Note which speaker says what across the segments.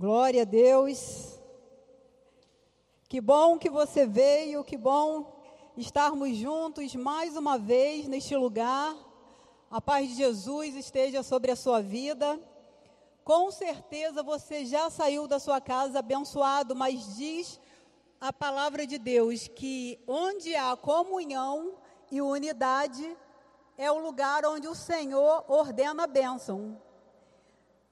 Speaker 1: Glória a Deus. Que bom que você veio, que bom estarmos juntos mais uma vez neste lugar. A paz de Jesus esteja sobre a sua vida. Com certeza você já saiu da sua casa abençoado, mas diz a palavra de Deus que onde há comunhão e unidade é o lugar onde o Senhor ordena a bênção.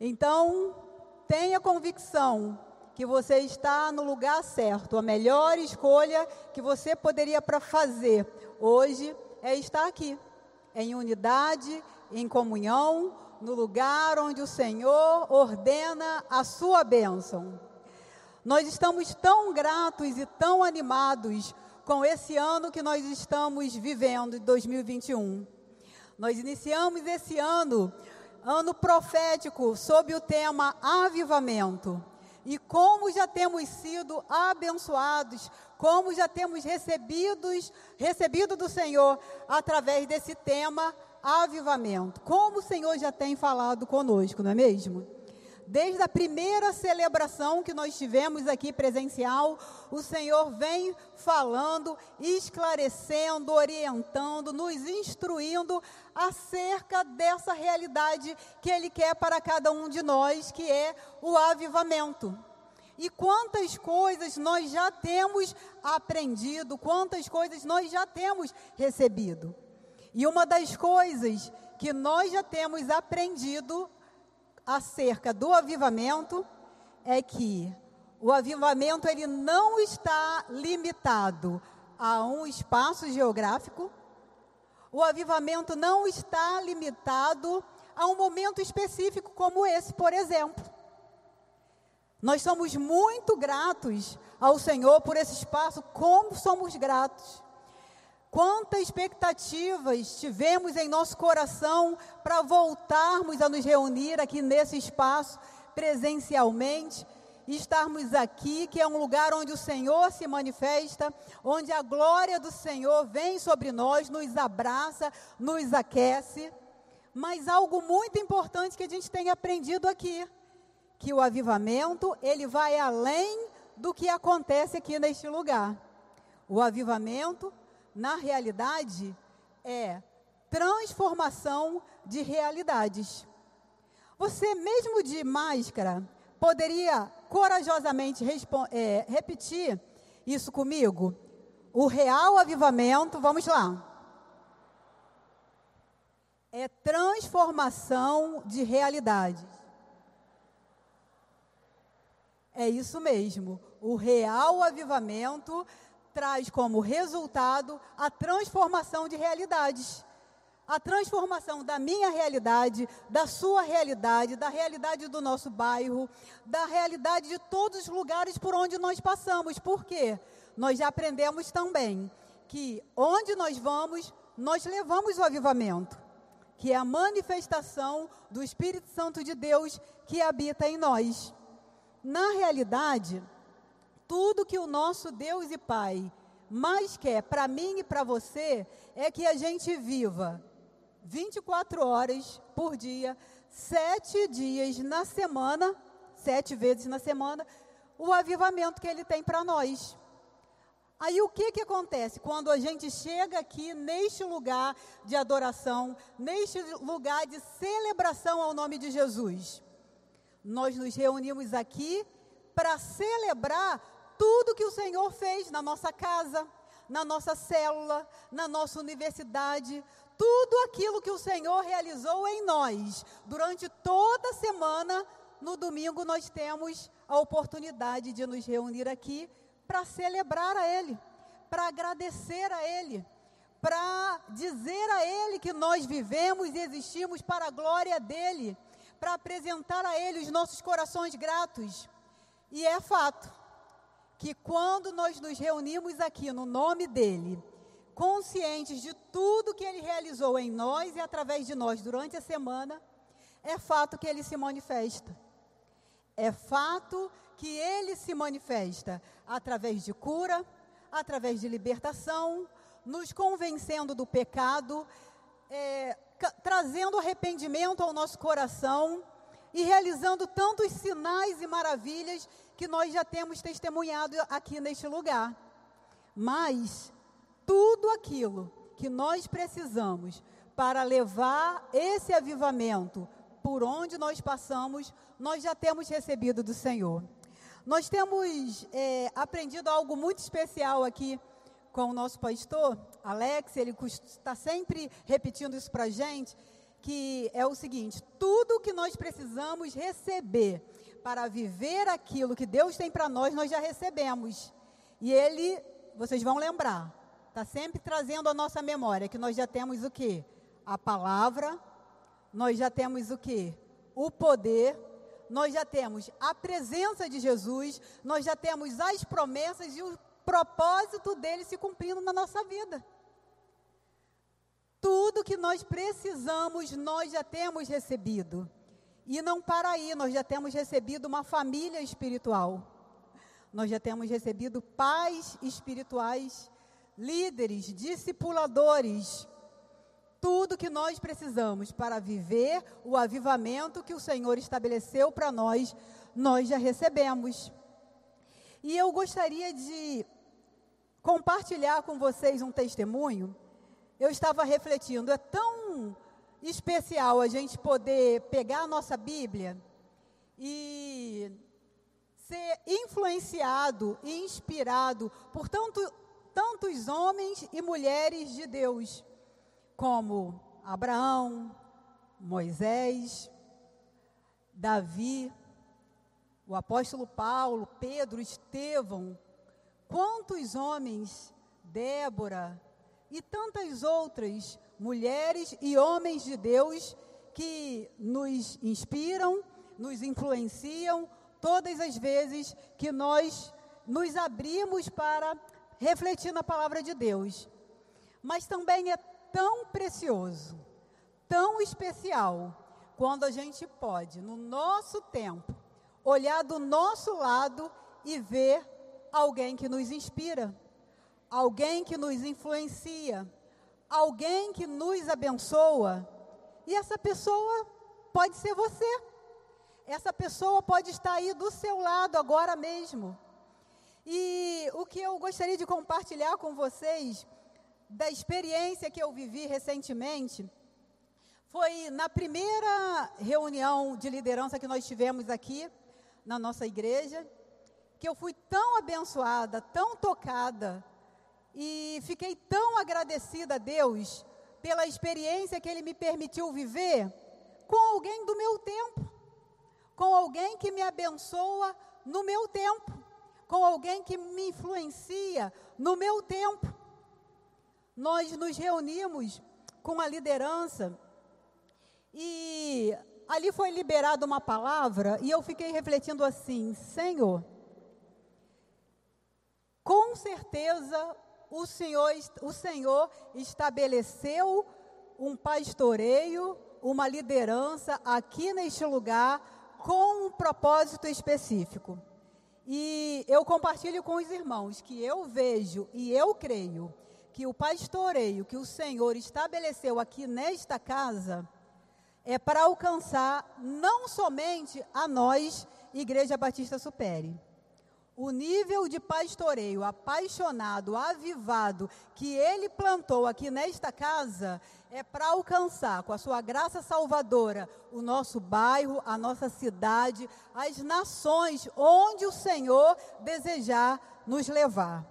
Speaker 1: Então, tenha convicção que você está no lugar certo. A melhor escolha que você poderia para fazer hoje é estar aqui, em unidade, em comunhão, no lugar onde o Senhor ordena a sua bênção. Nós estamos tão gratos e tão animados com esse ano que nós estamos vivendo, 2021. Nós iniciamos esse ano ano profético sob o tema avivamento. E como já temos sido abençoados, como já temos recebidos, recebido do Senhor através desse tema avivamento. Como o Senhor já tem falado conosco, não é mesmo? Desde a primeira celebração que nós tivemos aqui presencial, o Senhor vem falando, esclarecendo, orientando, nos instruindo acerca dessa realidade que Ele quer para cada um de nós, que é o avivamento. E quantas coisas nós já temos aprendido, quantas coisas nós já temos recebido. E uma das coisas que nós já temos aprendido acerca do avivamento é que o avivamento ele não está limitado a um espaço geográfico. O avivamento não está limitado a um momento específico como esse, por exemplo. Nós somos muito gratos ao Senhor por esse espaço, como somos gratos. Quantas expectativas tivemos em nosso coração para voltarmos a nos reunir aqui nesse espaço presencialmente e estarmos aqui, que é um lugar onde o Senhor se manifesta, onde a glória do Senhor vem sobre nós, nos abraça, nos aquece. Mas algo muito importante que a gente tem aprendido aqui, que o avivamento, ele vai além do que acontece aqui neste lugar. O avivamento na realidade, é transformação de realidades. Você, mesmo de máscara, poderia corajosamente é, repetir isso comigo? O real avivamento, vamos lá. É transformação de realidades. É isso mesmo. O real avivamento traz como resultado a transformação de realidades. A transformação da minha realidade, da sua realidade, da realidade do nosso bairro, da realidade de todos os lugares por onde nós passamos. Por quê? Nós já aprendemos também que onde nós vamos, nós levamos o avivamento, que é a manifestação do Espírito Santo de Deus que habita em nós. Na realidade, tudo que o nosso Deus e Pai mais quer para mim e para você é que a gente viva 24 horas por dia, sete dias na semana, sete vezes na semana, o avivamento que ele tem para nós. Aí o que, que acontece quando a gente chega aqui neste lugar de adoração, neste lugar de celebração ao nome de Jesus? Nós nos reunimos aqui para celebrar tudo que o Senhor fez na nossa casa, na nossa célula, na nossa universidade, tudo aquilo que o Senhor realizou em nós durante toda a semana. No domingo nós temos a oportunidade de nos reunir aqui para celebrar a Ele, para agradecer a Ele, para dizer a Ele que nós vivemos e existimos para a glória dEle, para apresentar a Ele os nossos corações gratos. E é fato, que quando nós nos reunimos aqui no nome dele, conscientes de tudo que ele realizou em nós e através de nós durante a semana, é fato que ele se manifesta. É fato que ele se manifesta através de cura, através de libertação, nos convencendo do pecado, é, trazendo arrependimento ao nosso coração, e realizando tantos sinais e maravilhas que nós já temos testemunhado aqui neste lugar. Mas tudo aquilo que nós precisamos para levar esse avivamento por onde nós passamos, nós já temos recebido do Senhor. Nós temos é, aprendido algo muito especial aqui com o nosso pastor, Alex, ele está sempre repetindo isso para a gente, que é o seguinte: tudo que nós precisamos receber para viver aquilo que Deus tem para nós, nós já recebemos. E ele, vocês vão lembrar, está sempre trazendo a nossa memória que nós já temos o que? A palavra, nós já temos o que? O poder, nós já temos a presença de Jesus, nós já temos as promessas e o propósito dele se cumprindo na nossa vida. Tudo que nós precisamos, nós já temos recebido. E não para aí, nós já temos recebido uma família espiritual. Nós já temos recebido pais espirituais, líderes, discipuladores. Tudo que nós precisamos para viver o avivamento que o Senhor estabeleceu para nós, nós já recebemos. E eu gostaria de compartilhar com vocês um testemunho eu estava refletindo, é tão especial a gente poder pegar a nossa Bíblia e ser influenciado e inspirado por tanto, tantos homens e mulheres de Deus, como Abraão, Moisés, Davi, o apóstolo Paulo, Pedro, Estevão, quantos homens, Débora, e tantas outras mulheres e homens de Deus que nos inspiram, nos influenciam todas as vezes que nós nos abrimos para refletir na palavra de Deus. Mas também é tão precioso, tão especial, quando a gente pode, no nosso tempo, olhar do nosso lado e ver alguém que nos inspira alguém que nos influencia, alguém que nos abençoa. E essa pessoa pode ser você. Essa pessoa pode estar aí do seu lado agora mesmo. E o que eu gostaria de compartilhar com vocês, da experiência que eu vivi recentemente, foi na primeira reunião de liderança que nós tivemos aqui na nossa igreja, que eu fui tão abençoada, tão tocada e fiquei tão agradecida a Deus pela experiência que Ele me permitiu viver com alguém do meu tempo, com alguém que me abençoa no meu tempo, com alguém que me influencia no meu tempo. Nós nos reunimos com a liderança e ali foi liberada uma palavra e eu fiquei refletindo assim: Senhor, com certeza o Senhor, o Senhor estabeleceu um pastoreio, uma liderança aqui neste lugar com um propósito específico. E eu compartilho com os irmãos que eu vejo e eu creio que o pastoreio que o Senhor estabeleceu aqui nesta casa é para alcançar não somente a nós, Igreja Batista Supere, o nível de pastoreio apaixonado, avivado, que ele plantou aqui nesta casa, é para alcançar, com a sua graça salvadora, o nosso bairro, a nossa cidade, as nações onde o Senhor desejar nos levar.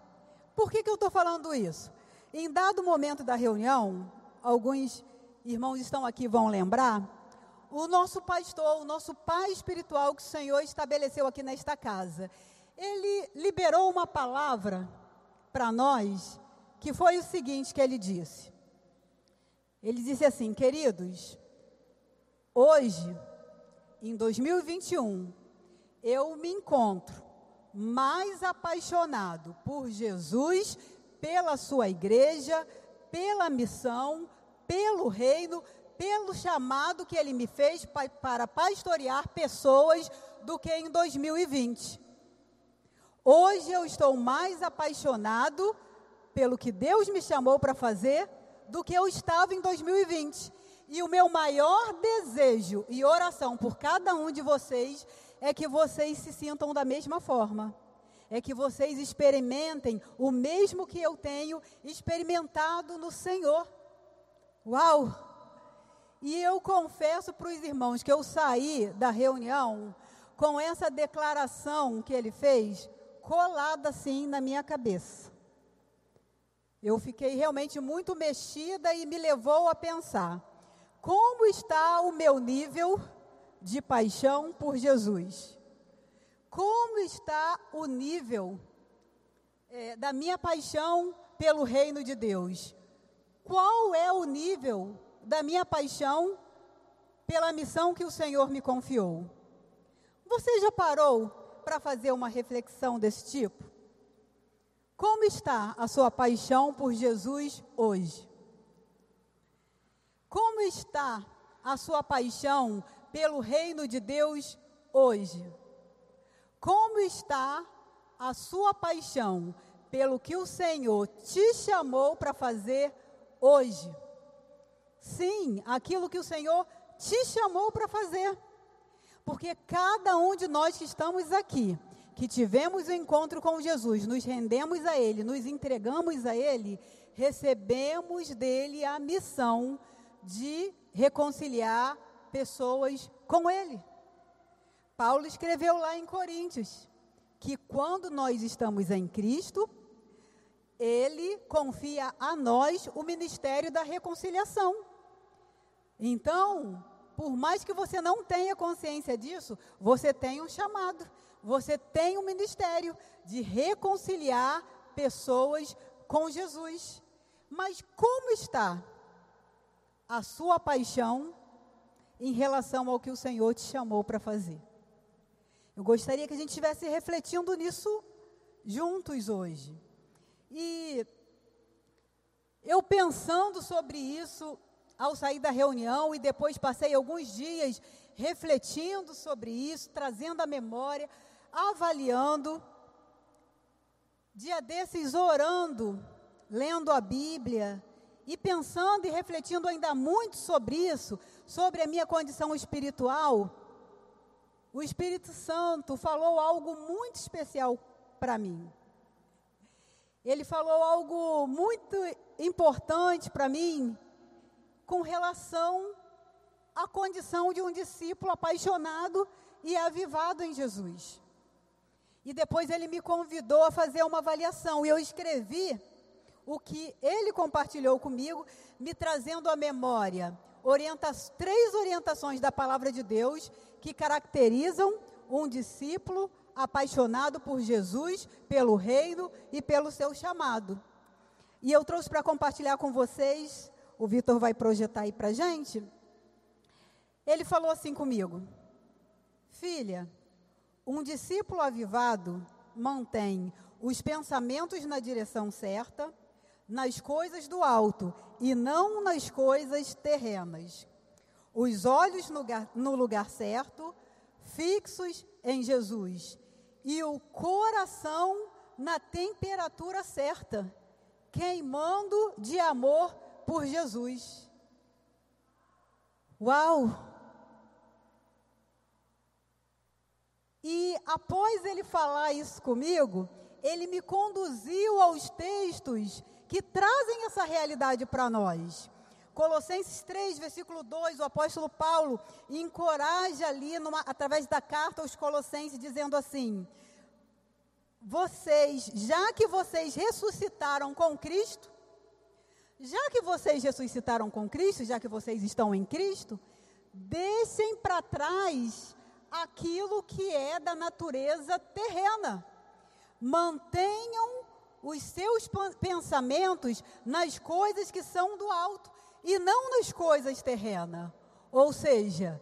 Speaker 1: Por que, que eu estou falando isso? Em dado momento da reunião, alguns irmãos estão aqui vão lembrar, o nosso pastor, o nosso pai espiritual que o Senhor estabeleceu aqui nesta casa ele liberou uma palavra para nós, que foi o seguinte que ele disse. Ele disse assim: "Queridos, hoje, em 2021, eu me encontro mais apaixonado por Jesus, pela sua igreja, pela missão, pelo reino, pelo chamado que ele me fez para pastorear pessoas do que em 2020. Hoje eu estou mais apaixonado pelo que Deus me chamou para fazer do que eu estava em 2020. E o meu maior desejo e oração por cada um de vocês é que vocês se sintam da mesma forma. É que vocês experimentem o mesmo que eu tenho experimentado no Senhor. Uau! E eu confesso para os irmãos que eu saí da reunião com essa declaração que ele fez colada assim na minha cabeça. Eu fiquei realmente muito mexida e me levou a pensar: como está o meu nível de paixão por Jesus? Como está o nível é, da minha paixão pelo reino de Deus? Qual é o nível da minha paixão pela missão que o Senhor me confiou? Você já parou para fazer uma reflexão desse tipo? Como está a sua paixão por Jesus hoje? Como está a sua paixão pelo reino de Deus hoje? Como está a sua paixão pelo que o Senhor te chamou para fazer hoje? Sim, aquilo que o Senhor te chamou para fazer. Porque cada um de nós que estamos aqui que tivemos o encontro com Jesus, nos rendemos a Ele, nos entregamos a Ele, recebemos dele a missão de reconciliar pessoas com Ele. Paulo escreveu lá em Coríntios que quando nós estamos em Cristo, Ele confia a nós o ministério da reconciliação. Então, por mais que você não tenha consciência disso, você tem um chamado você tem um ministério de reconciliar pessoas com Jesus. Mas como está a sua paixão em relação ao que o Senhor te chamou para fazer? Eu gostaria que a gente estivesse refletindo nisso juntos hoje. E eu pensando sobre isso ao sair da reunião e depois passei alguns dias refletindo sobre isso, trazendo a memória avaliando, dia desses orando, lendo a Bíblia e pensando e refletindo ainda muito sobre isso, sobre a minha condição espiritual, o Espírito Santo falou algo muito especial para mim. Ele falou algo muito importante para mim com relação à condição de um discípulo apaixonado e avivado em Jesus. E depois ele me convidou a fazer uma avaliação. E eu escrevi o que ele compartilhou comigo, me trazendo à memória orienta três orientações da palavra de Deus que caracterizam um discípulo apaixonado por Jesus, pelo reino e pelo seu chamado. E eu trouxe para compartilhar com vocês, o Vitor vai projetar aí para gente. Ele falou assim comigo: Filha, um discípulo avivado mantém os pensamentos na direção certa, nas coisas do alto e não nas coisas terrenas. Os olhos no lugar, no lugar certo, fixos em Jesus, e o coração na temperatura certa, queimando de amor por Jesus. Uau! E após ele falar isso comigo, ele me conduziu aos textos que trazem essa realidade para nós. Colossenses 3, versículo 2, o apóstolo Paulo encoraja ali, numa, através da carta aos Colossenses, dizendo assim: Vocês, já que vocês ressuscitaram com Cristo, já que vocês ressuscitaram com Cristo, já que vocês estão em Cristo, deixem para trás aquilo que é da natureza terrena. Mantenham os seus pensamentos nas coisas que são do alto e não nas coisas terrenas. Ou seja,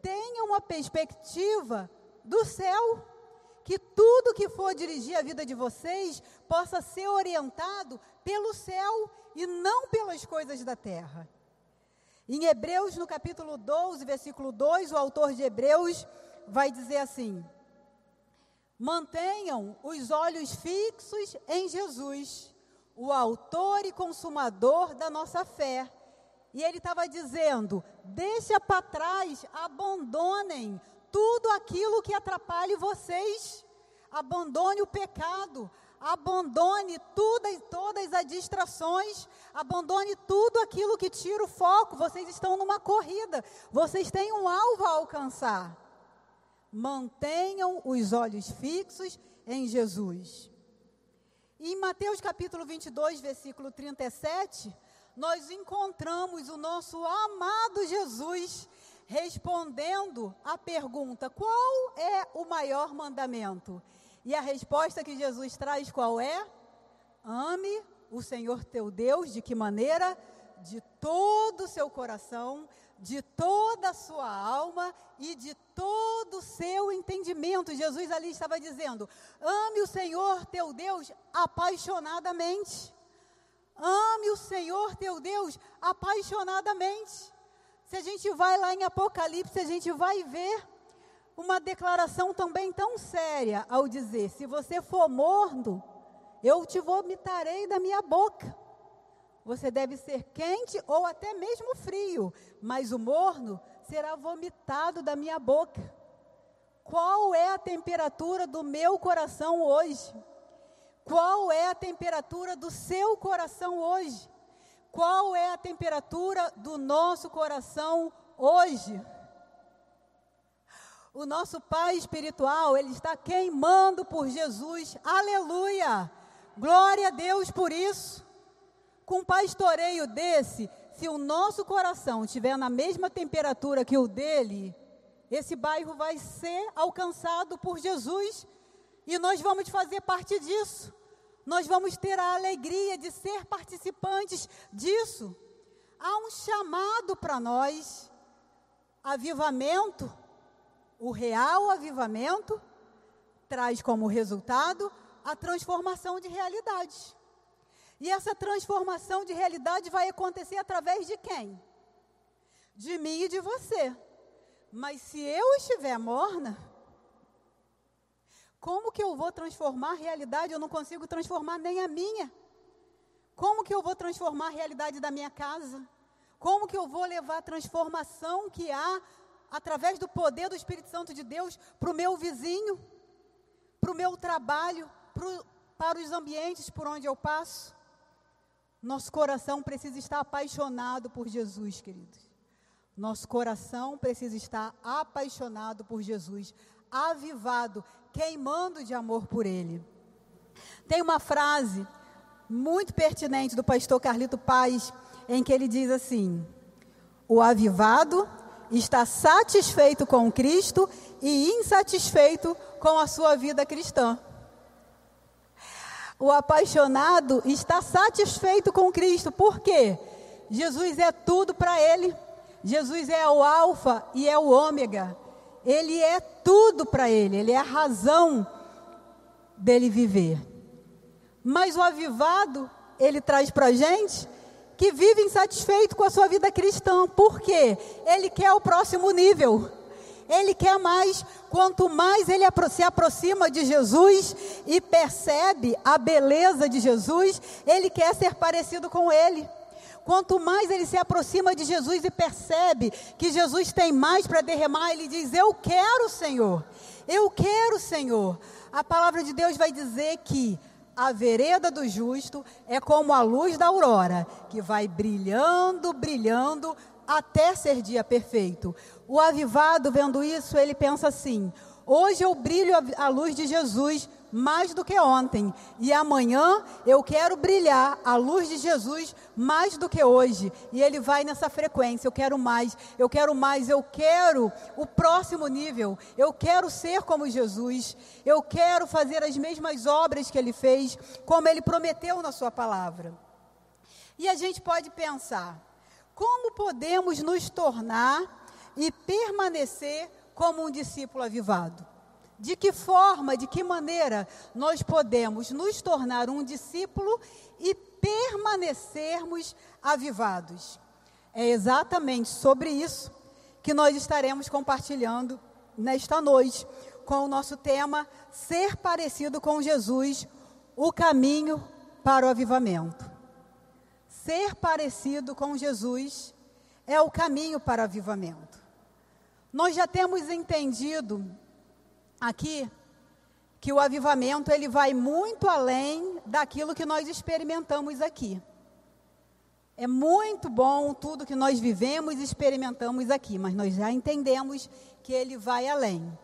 Speaker 1: tenham uma perspectiva do céu. Que tudo que for dirigir a vida de vocês possa ser orientado pelo céu e não pelas coisas da terra. Em Hebreus, no capítulo 12, versículo 2, o autor de Hebreus vai dizer assim: mantenham os olhos fixos em Jesus, o Autor e Consumador da nossa fé, E ele estava dizendo: deixa para trás, abandonem tudo aquilo que atrapalhe vocês. Abandone o pecado, abandone tudo, todas as distrações, abandone tudo aquilo que tira o foco. Vocês estão numa corrida, vocês têm um alvo a alcançar. Mantenham os olhos fixos em Jesus. E em Mateus capítulo 22, versículo 37, nós encontramos o nosso amado Jesus respondendo a pergunta: qual é o maior mandamento? E a resposta que Jesus traz qual é? Ame o Senhor teu Deus de que maneira? De todo o seu coração, de toda a sua alma e de todo o seu entendimento. Jesus ali estava dizendo: ame o Senhor teu Deus apaixonadamente. Ame o Senhor teu Deus apaixonadamente. Se a gente vai lá em Apocalipse, a gente vai ver uma declaração também tão séria ao dizer: se você for morno, eu te vomitarei da minha boca. Você deve ser quente ou até mesmo frio, mas o morno será vomitado da minha boca. Qual é a temperatura do meu coração hoje? Qual é a temperatura do seu coração hoje? Qual é a temperatura do nosso coração hoje? O nosso Pai espiritual, ele está queimando por Jesus. Aleluia! Glória a Deus por isso. Com um pastoreio desse, se o nosso coração estiver na mesma temperatura que o dele, esse bairro vai ser alcançado por Jesus e nós vamos fazer parte disso. Nós vamos ter a alegria de ser participantes disso. Há um chamado para nós, avivamento, o real avivamento traz como resultado a transformação de realidade. E essa transformação de realidade vai acontecer através de quem? De mim e de você. Mas se eu estiver morna, como que eu vou transformar a realidade? Eu não consigo transformar nem a minha. Como que eu vou transformar a realidade da minha casa? Como que eu vou levar a transformação que há através do poder do Espírito Santo de Deus para o meu vizinho, para o meu trabalho, pro, para os ambientes por onde eu passo? Nosso coração precisa estar apaixonado por Jesus, queridos. Nosso coração precisa estar apaixonado por Jesus, avivado, queimando de amor por Ele. Tem uma frase muito pertinente do pastor Carlito Paz, em que ele diz assim: O avivado está satisfeito com Cristo e insatisfeito com a sua vida cristã. O apaixonado está satisfeito com Cristo, por quê? Jesus é tudo para ele. Jesus é o Alfa e é o Ômega. Ele é tudo para ele, ele é a razão dele viver. Mas o avivado, ele traz para a gente que vive insatisfeito com a sua vida cristã. Por quê? Ele quer o próximo nível. Ele quer mais. Quanto mais ele se aproxima de Jesus e percebe a beleza de Jesus, ele quer ser parecido com ele. Quanto mais ele se aproxima de Jesus e percebe que Jesus tem mais para derramar, ele diz: Eu quero, Senhor. Eu quero, Senhor. A palavra de Deus vai dizer que a vereda do justo é como a luz da aurora, que vai brilhando, brilhando até ser dia perfeito. O avivado, vendo isso, ele pensa assim: hoje eu brilho a luz de Jesus mais do que ontem, e amanhã eu quero brilhar a luz de Jesus mais do que hoje. E ele vai nessa frequência: eu quero mais, eu quero mais, eu quero o próximo nível, eu quero ser como Jesus, eu quero fazer as mesmas obras que ele fez, como ele prometeu na sua palavra. E a gente pode pensar: como podemos nos tornar e permanecer como um discípulo avivado? De que forma, de que maneira nós podemos nos tornar um discípulo e permanecermos avivados? É exatamente sobre isso que nós estaremos compartilhando nesta noite, com o nosso tema Ser parecido com Jesus, o caminho para o avivamento. Ser parecido com Jesus, é o caminho para avivamento. Nós já temos entendido aqui que o avivamento ele vai muito além daquilo que nós experimentamos aqui. É muito bom tudo que nós vivemos e experimentamos aqui, mas nós já entendemos que ele vai além,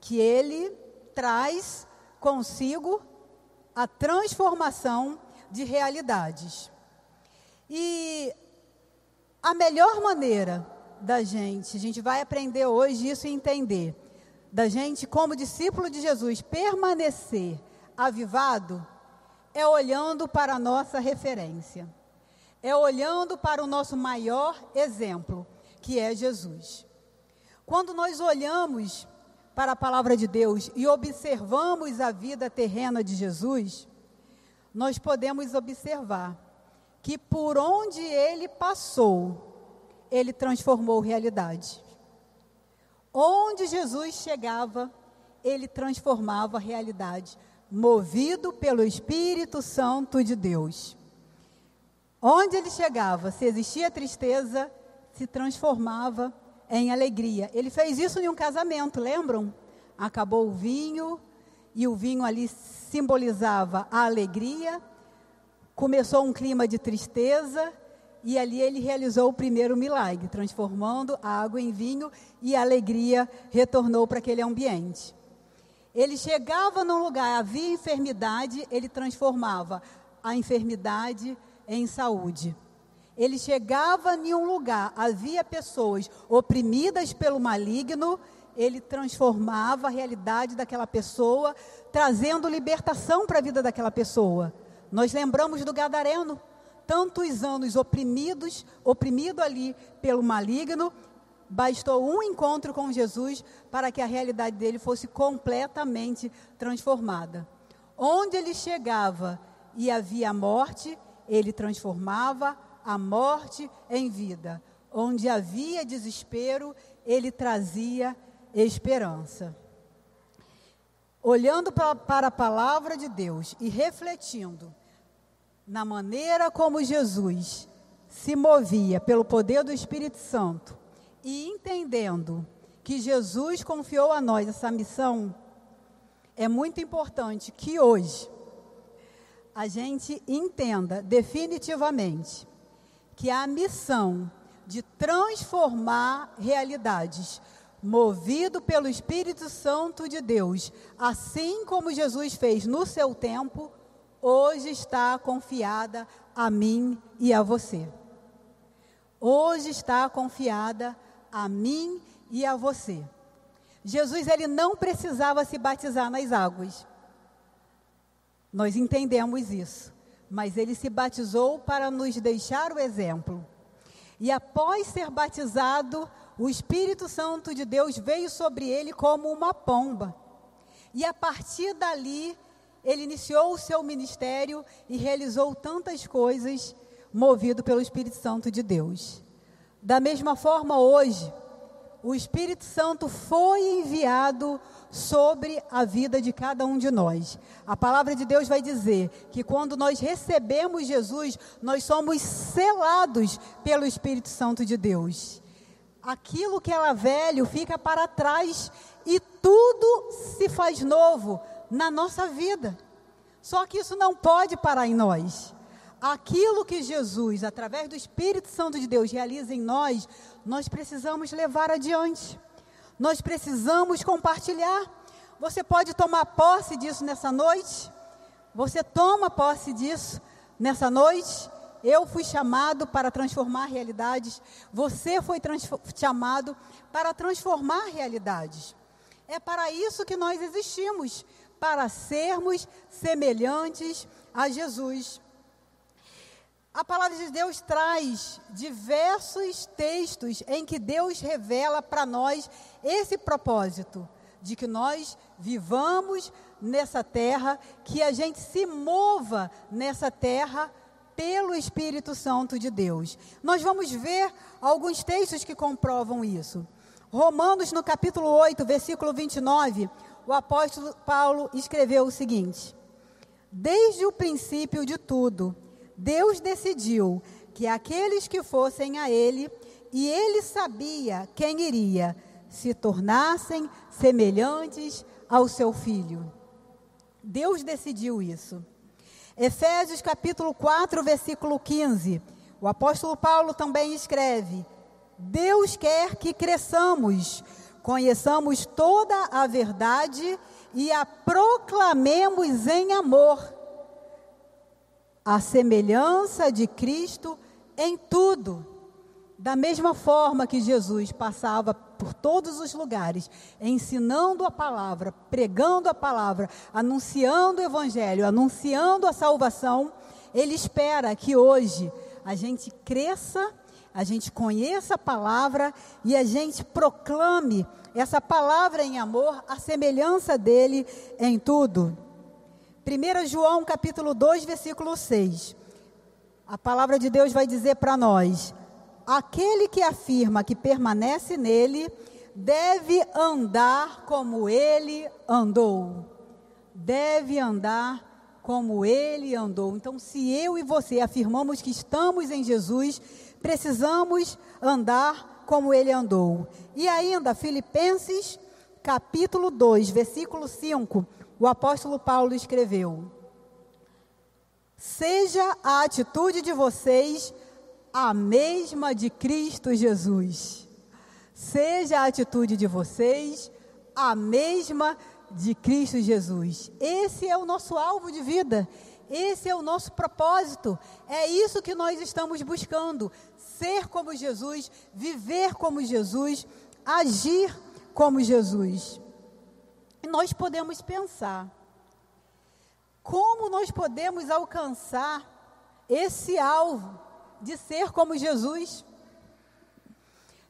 Speaker 1: que ele traz consigo a transformação de realidades. E a melhor maneira da gente, a gente vai aprender hoje isso e entender, da gente, como discípulo de Jesus, permanecer avivado, é olhando para a nossa referência, é olhando para o nosso maior exemplo, que é Jesus. Quando nós olhamos para a palavra de Deus e observamos a vida terrena de Jesus, nós podemos observar que por onde ele passou, ele transformou realidade. Onde Jesus chegava, ele transformava a realidade, movido pelo Espírito Santo de Deus. Onde ele chegava, se existia tristeza, se transformava em alegria. Ele fez isso em um casamento, lembram? Acabou o vinho, e o vinho ali simbolizava a alegria. Começou um clima de tristeza, e ali ele realizou o primeiro milagre, transformando a água em vinho e a alegria retornou para aquele ambiente. Ele chegava num lugar, havia enfermidade, ele transformava a enfermidade em saúde. Ele chegava em um lugar, havia pessoas oprimidas pelo maligno, ele transformava a realidade daquela pessoa, trazendo libertação para a vida daquela pessoa. Nós lembramos do gadareno, tantos anos oprimidos, oprimido ali pelo maligno, bastou um encontro com Jesus para que a realidade dele fosse completamente transformada. Onde ele chegava e havia morte, ele transformava a morte em vida. Onde havia desespero, ele trazia esperança. Olhando para a palavra de Deus e refletindo na maneira como Jesus se movia pelo poder do Espírito Santo e entendendo que Jesus confiou a nós essa missão, é muito importante que hoje a gente entenda definitivamente que a missão de transformar realidades, movido pelo Espírito Santo de Deus, assim como Jesus fez no seu tempo, hoje está confiada a mim e a você. Hoje está confiada a mim e a você. Jesus ele não precisava se batizar nas águas. Nós entendemos isso, mas ele se batizou para nos deixar o exemplo. E após ser batizado, o Espírito Santo de Deus veio sobre ele como uma pomba. E a partir dali, ele iniciou o seu ministério e realizou tantas coisas movido pelo Espírito Santo de Deus. Da mesma forma, hoje, o Espírito Santo foi enviado sobre a vida de cada um de nós. A palavra de Deus vai dizer que quando nós recebemos Jesus, nós somos selados pelo Espírito Santo de Deus. Aquilo que era velho fica para trás e tudo se faz novo na nossa vida. Só que isso não pode parar em nós. Aquilo que Jesus, através do Espírito Santo de Deus, realiza em nós, nós precisamos levar adiante. Nós precisamos compartilhar. Você pode tomar posse disso nessa noite? Você toma posse disso nessa noite? Eu fui chamado para transformar realidades. Você foi chamado para transformar realidades. É para isso que nós existimos para sermos semelhantes a Jesus. A palavra de Deus traz diversos textos em que Deus revela para nós esse propósito de que nós vivamos nessa terra, que a gente se mova nessa terra pelo Espírito Santo de Deus. Nós vamos ver alguns textos que comprovam isso. Romanos, no capítulo 8, versículo 29, o apóstolo Paulo escreveu o seguinte: Desde o princípio de tudo, Deus decidiu que aqueles que fossem a Ele e ele sabia quem iria se tornassem semelhantes ao seu filho. Deus decidiu isso. Efésios capítulo 4, versículo 15. O apóstolo Paulo também escreve: Deus quer que cresçamos, conheçamos toda a verdade e a proclamemos em amor, a semelhança de Cristo em tudo. Da mesma forma que Jesus passava por todos os lugares, ensinando a palavra, pregando a palavra, anunciando o evangelho, anunciando a salvação, ele espera que hoje a gente cresça, a gente conheça a palavra e a gente proclame essa palavra em amor, a semelhança dele em tudo. 1 João capítulo 2, versículo 6. A palavra de Deus vai dizer para nós: aquele que afirma que permanece nele deve andar como ele andou. Deve andar como ele andou. Então, se eu e você afirmamos que estamos em Jesus, precisamos andar como ele andou. E ainda, Filipenses, capítulo 2, versículo 5, o apóstolo Paulo escreveu: Seja a atitude de vocês a mesma de Cristo Jesus. Seja a atitude de vocês a mesma de Cristo Jesus. Esse é o nosso alvo de vida. Esse é o nosso propósito. É isso que nós estamos buscando: ser como Jesus, viver como Jesus, agir como Jesus. E nós podemos pensar: como nós podemos alcançar esse alvo de ser como Jesus?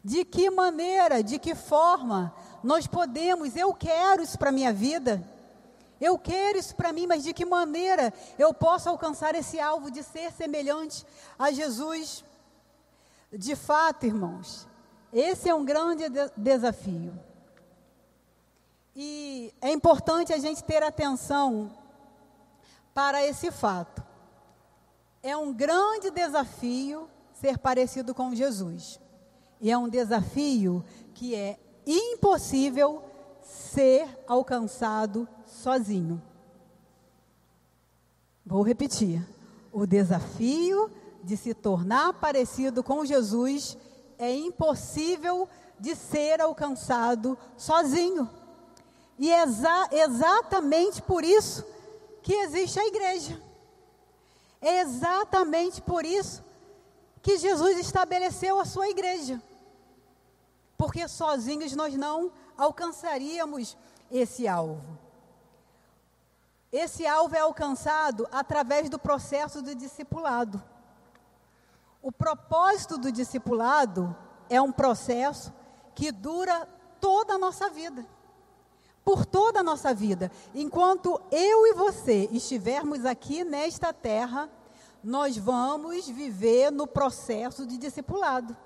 Speaker 1: De que maneira, de que forma nós podemos, eu quero isso para a minha vida, eu quero isso para mim, mas de que maneira eu posso alcançar esse alvo de ser semelhante a Jesus? De fato, irmãos, esse é um grande de desafio. E é importante a gente ter atenção para esse fato. É um grande desafio ser parecido com Jesus. E é um desafio que é impossível ser alcançado sozinho. Vou repetir. O desafio de se tornar parecido com Jesus é impossível de ser alcançado sozinho. E é exa exatamente por isso que existe a igreja. É exatamente por isso que Jesus estabeleceu a sua igreja porque sozinhos nós não alcançaríamos esse alvo. Esse alvo é alcançado através do processo do discipulado. O propósito do discipulado é um processo que dura toda a nossa vida. Por toda a nossa vida. Enquanto eu e você estivermos aqui nesta terra, nós vamos viver no processo de discipulado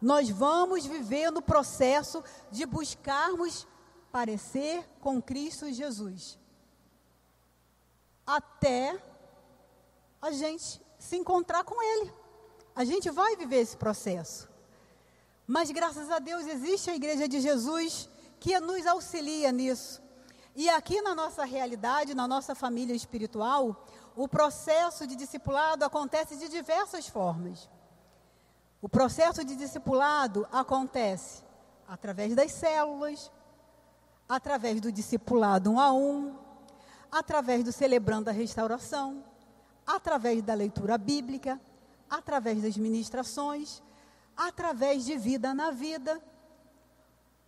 Speaker 1: nós vamos viver no processo de buscarmos parecer com Cristo Jesus. Até a gente se encontrar com Ele. A gente vai viver esse processo. Mas graças a Deus existe a Igreja de Jesus que nos auxilia nisso. E aqui na nossa realidade, na nossa família espiritual, o processo de discipulado acontece de diversas formas. O processo de discipulado acontece através das células, através do discipulado um a um, através do celebrando a restauração, através da leitura bíblica, através das ministrações, através de vida na vida,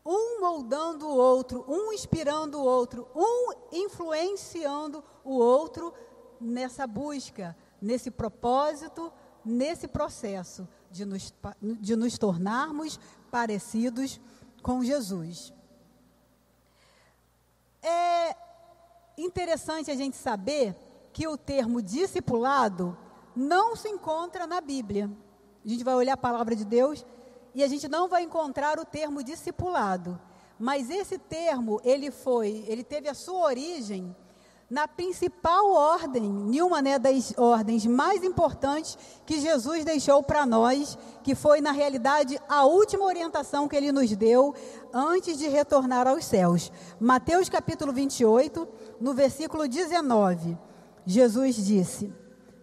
Speaker 1: um moldando o outro, um inspirando o outro, um influenciando o outro nessa busca, nesse propósito, nesse processo de nos, de nos tornarmos parecidos com Jesus. É interessante a gente saber que o termo discipulado não se encontra na Bíblia. A gente vai olhar a palavra de Deus e a gente não vai encontrar o termo discipulado. Mas esse termo, ele foi, ele teve a sua origem na principal ordem, nenhuma né, das ordens mais importantes que Jesus deixou para nós, que foi, na realidade, a última orientação que ele nos deu antes de retornar aos céus. Mateus capítulo 28, no versículo 19, Jesus disse: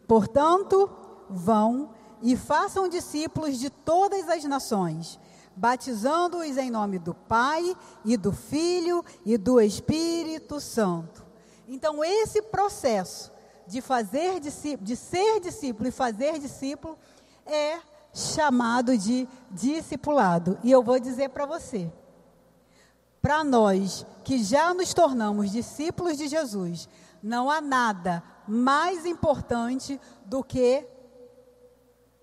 Speaker 1: Portanto, vão e façam discípulos de todas as nações batizando-os em nome do Pai e do Filho e do Espírito Santo. Então, esse processo de fazer discípulo, de ser discípulo e fazer discípulo é chamado de discipulado. E eu vou dizer para você, para nós que já nos tornamos discípulos de Jesus, não há nada mais importante do que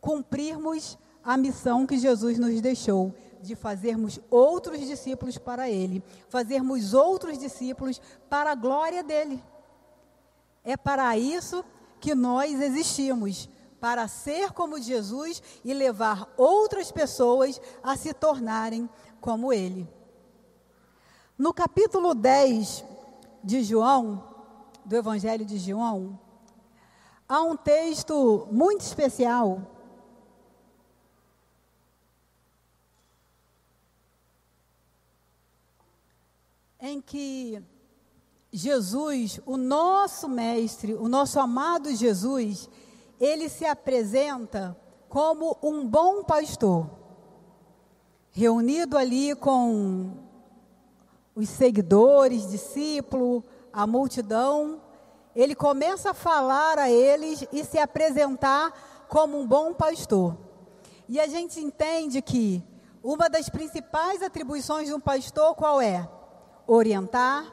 Speaker 1: cumprirmos a missão que Jesus nos deixou de fazermos outros discípulos para Ele, fazermos outros discípulos para a glória dele. É para isso que nós existimos, para ser como Jesus e levar outras pessoas a se tornarem como Ele. No capítulo 10 de João, do Evangelho de João, há um texto muito especial. Em que Jesus, o nosso mestre, o nosso amado Jesus, ele se apresenta como um bom pastor, reunido ali com os seguidores, discípulos, a multidão, ele começa a falar a eles e se apresentar como um bom pastor. E a gente entende que uma das principais atribuições de um pastor qual é? orientar,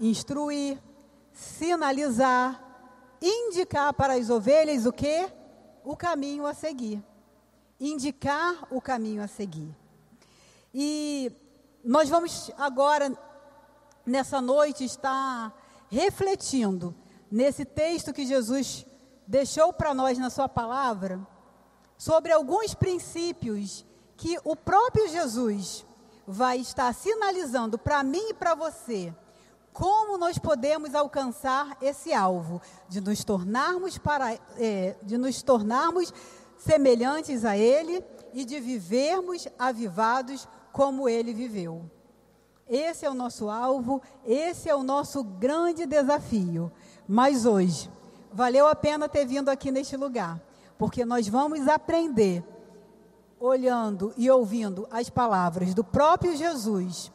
Speaker 1: instruir, sinalizar, indicar para as ovelhas o que? O caminho a seguir. Indicar o caminho a seguir. E nós vamos agora, nessa noite, estar refletindo nesse texto que Jesus deixou para nós na Sua palavra, sobre alguns princípios que o próprio Jesus vai estar sinalizando para mim e para você como nós podemos alcançar esse alvo de nos tornarmos para, é, de nos tornarmos semelhantes a Ele e de vivermos avivados como Ele viveu. Esse é o nosso alvo, esse é o nosso grande desafio. Mas hoje, valeu a pena ter vindo aqui neste lugar, porque nós vamos aprender olhando e ouvindo as palavras do próprio Jesus,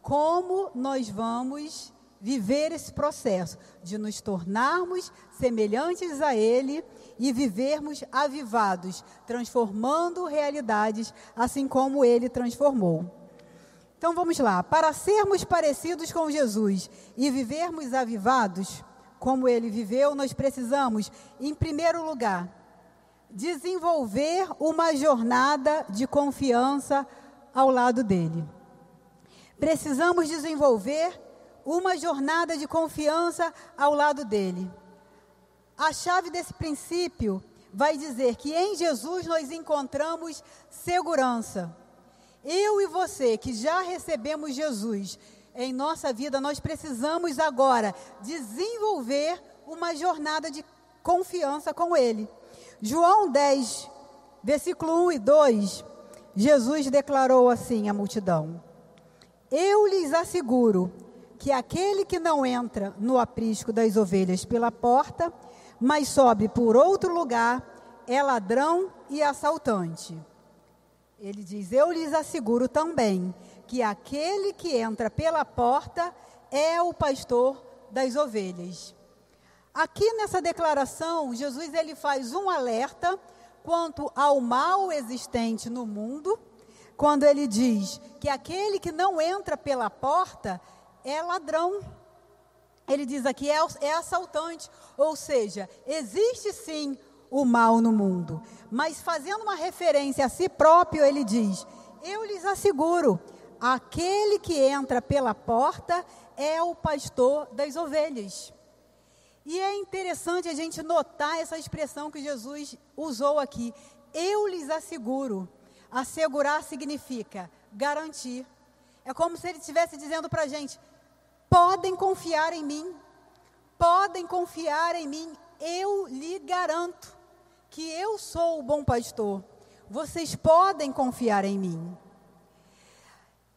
Speaker 1: como nós vamos viver esse processo de nos tornarmos semelhantes a Ele e vivermos avivados, transformando realidades assim como Ele transformou. Então vamos lá, para sermos parecidos com Jesus e vivermos avivados, como ele viveu, nós precisamos, em primeiro lugar, desenvolver uma jornada de confiança ao lado dele. Precisamos desenvolver uma jornada de confiança ao lado dele. A chave desse princípio vai dizer que em Jesus nós encontramos segurança. Eu e você que já recebemos Jesus em nossa vida, nós precisamos agora desenvolver uma jornada de confiança com Ele. João 10, versículo 1 e 2, Jesus declarou assim à multidão: Eu lhes asseguro que aquele que não entra no aprisco das ovelhas pela porta, mas sobe por outro lugar, é ladrão e assaltante. Ele diz: Eu lhes asseguro também que aquele que entra pela porta é o pastor das ovelhas. Aqui nessa declaração, Jesus ele faz um alerta quanto ao mal existente no mundo, quando ele diz que aquele que não entra pela porta é ladrão. Ele diz aqui é, é assaltante, ou seja, existe sim o mal no mundo, mas fazendo uma referência a si próprio, ele diz: Eu lhes asseguro, aquele que entra pela porta é o pastor das ovelhas. E é interessante a gente notar essa expressão que Jesus usou aqui. Eu lhes asseguro. Assegurar significa garantir. É como se ele estivesse dizendo para a gente: podem confiar em mim, podem confiar em mim, eu lhe garanto que eu sou o bom pastor. Vocês podem confiar em mim.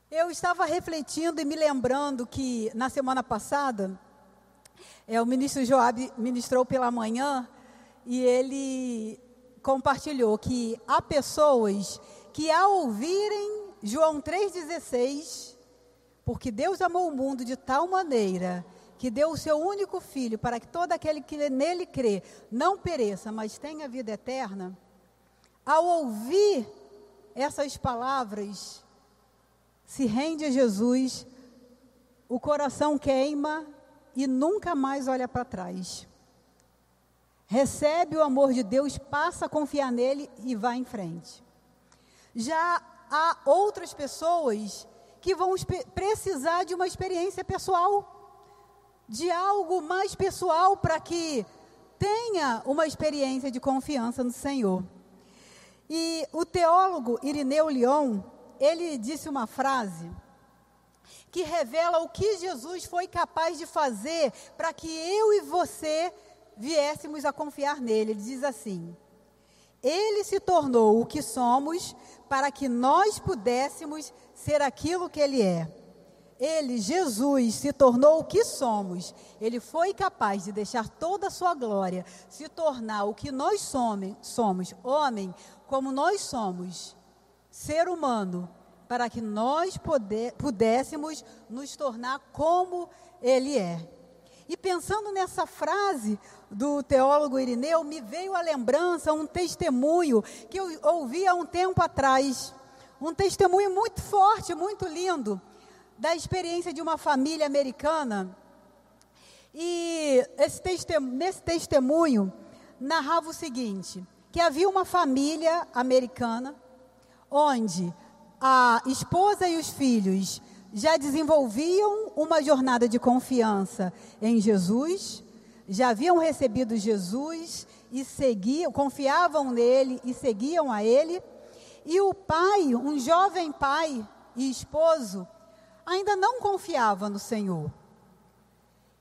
Speaker 1: Eu estava refletindo e me lembrando que na semana passada, é, o ministro Joab ministrou pela manhã e ele compartilhou que há pessoas que ao ouvirem João 3,16, porque Deus amou o mundo de tal maneira que deu o seu único filho para que todo aquele que nele crê não pereça, mas tenha vida eterna, ao ouvir essas palavras, se rende a Jesus, o coração queima e nunca mais olha para trás. Recebe o amor de Deus, passa a confiar nele e vai em frente. Já há outras pessoas que vão precisar de uma experiência pessoal, de algo mais pessoal para que tenha uma experiência de confiança no Senhor. E o teólogo Irineu Lyon, ele disse uma frase que revela o que Jesus foi capaz de fazer para que eu e você viéssemos a confiar nele. Ele diz assim: Ele se tornou o que somos para que nós pudéssemos ser aquilo que ele é. Ele, Jesus, se tornou o que somos. Ele foi capaz de deixar toda a sua glória, se tornar o que nós somos, somos homem, como nós somos ser humano, para que nós pudéssemos nos tornar como Ele é. E pensando nessa frase do teólogo Irineu, me veio a lembrança, um testemunho que eu ouvi há um tempo atrás. Um testemunho muito forte, muito lindo, da experiência de uma família americana. E esse nesse testemunho narrava o seguinte: que havia uma família americana onde a esposa e os filhos já desenvolviam uma jornada de confiança em Jesus, já haviam recebido Jesus e seguiam, confiavam nele e seguiam a ele. E o pai, um jovem pai e esposo, ainda não confiava no Senhor.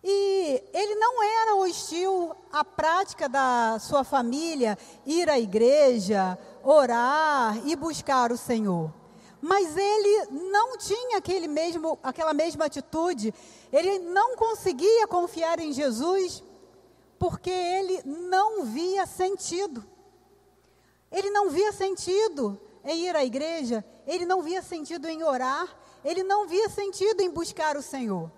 Speaker 1: E ele não era hostil à prática da sua família ir à igreja, orar e buscar o Senhor. Mas ele não tinha aquele mesmo, aquela mesma atitude, ele não conseguia confiar em Jesus, porque ele não via sentido. Ele não via sentido em ir à igreja, ele não via sentido em orar, ele não via sentido em buscar o Senhor.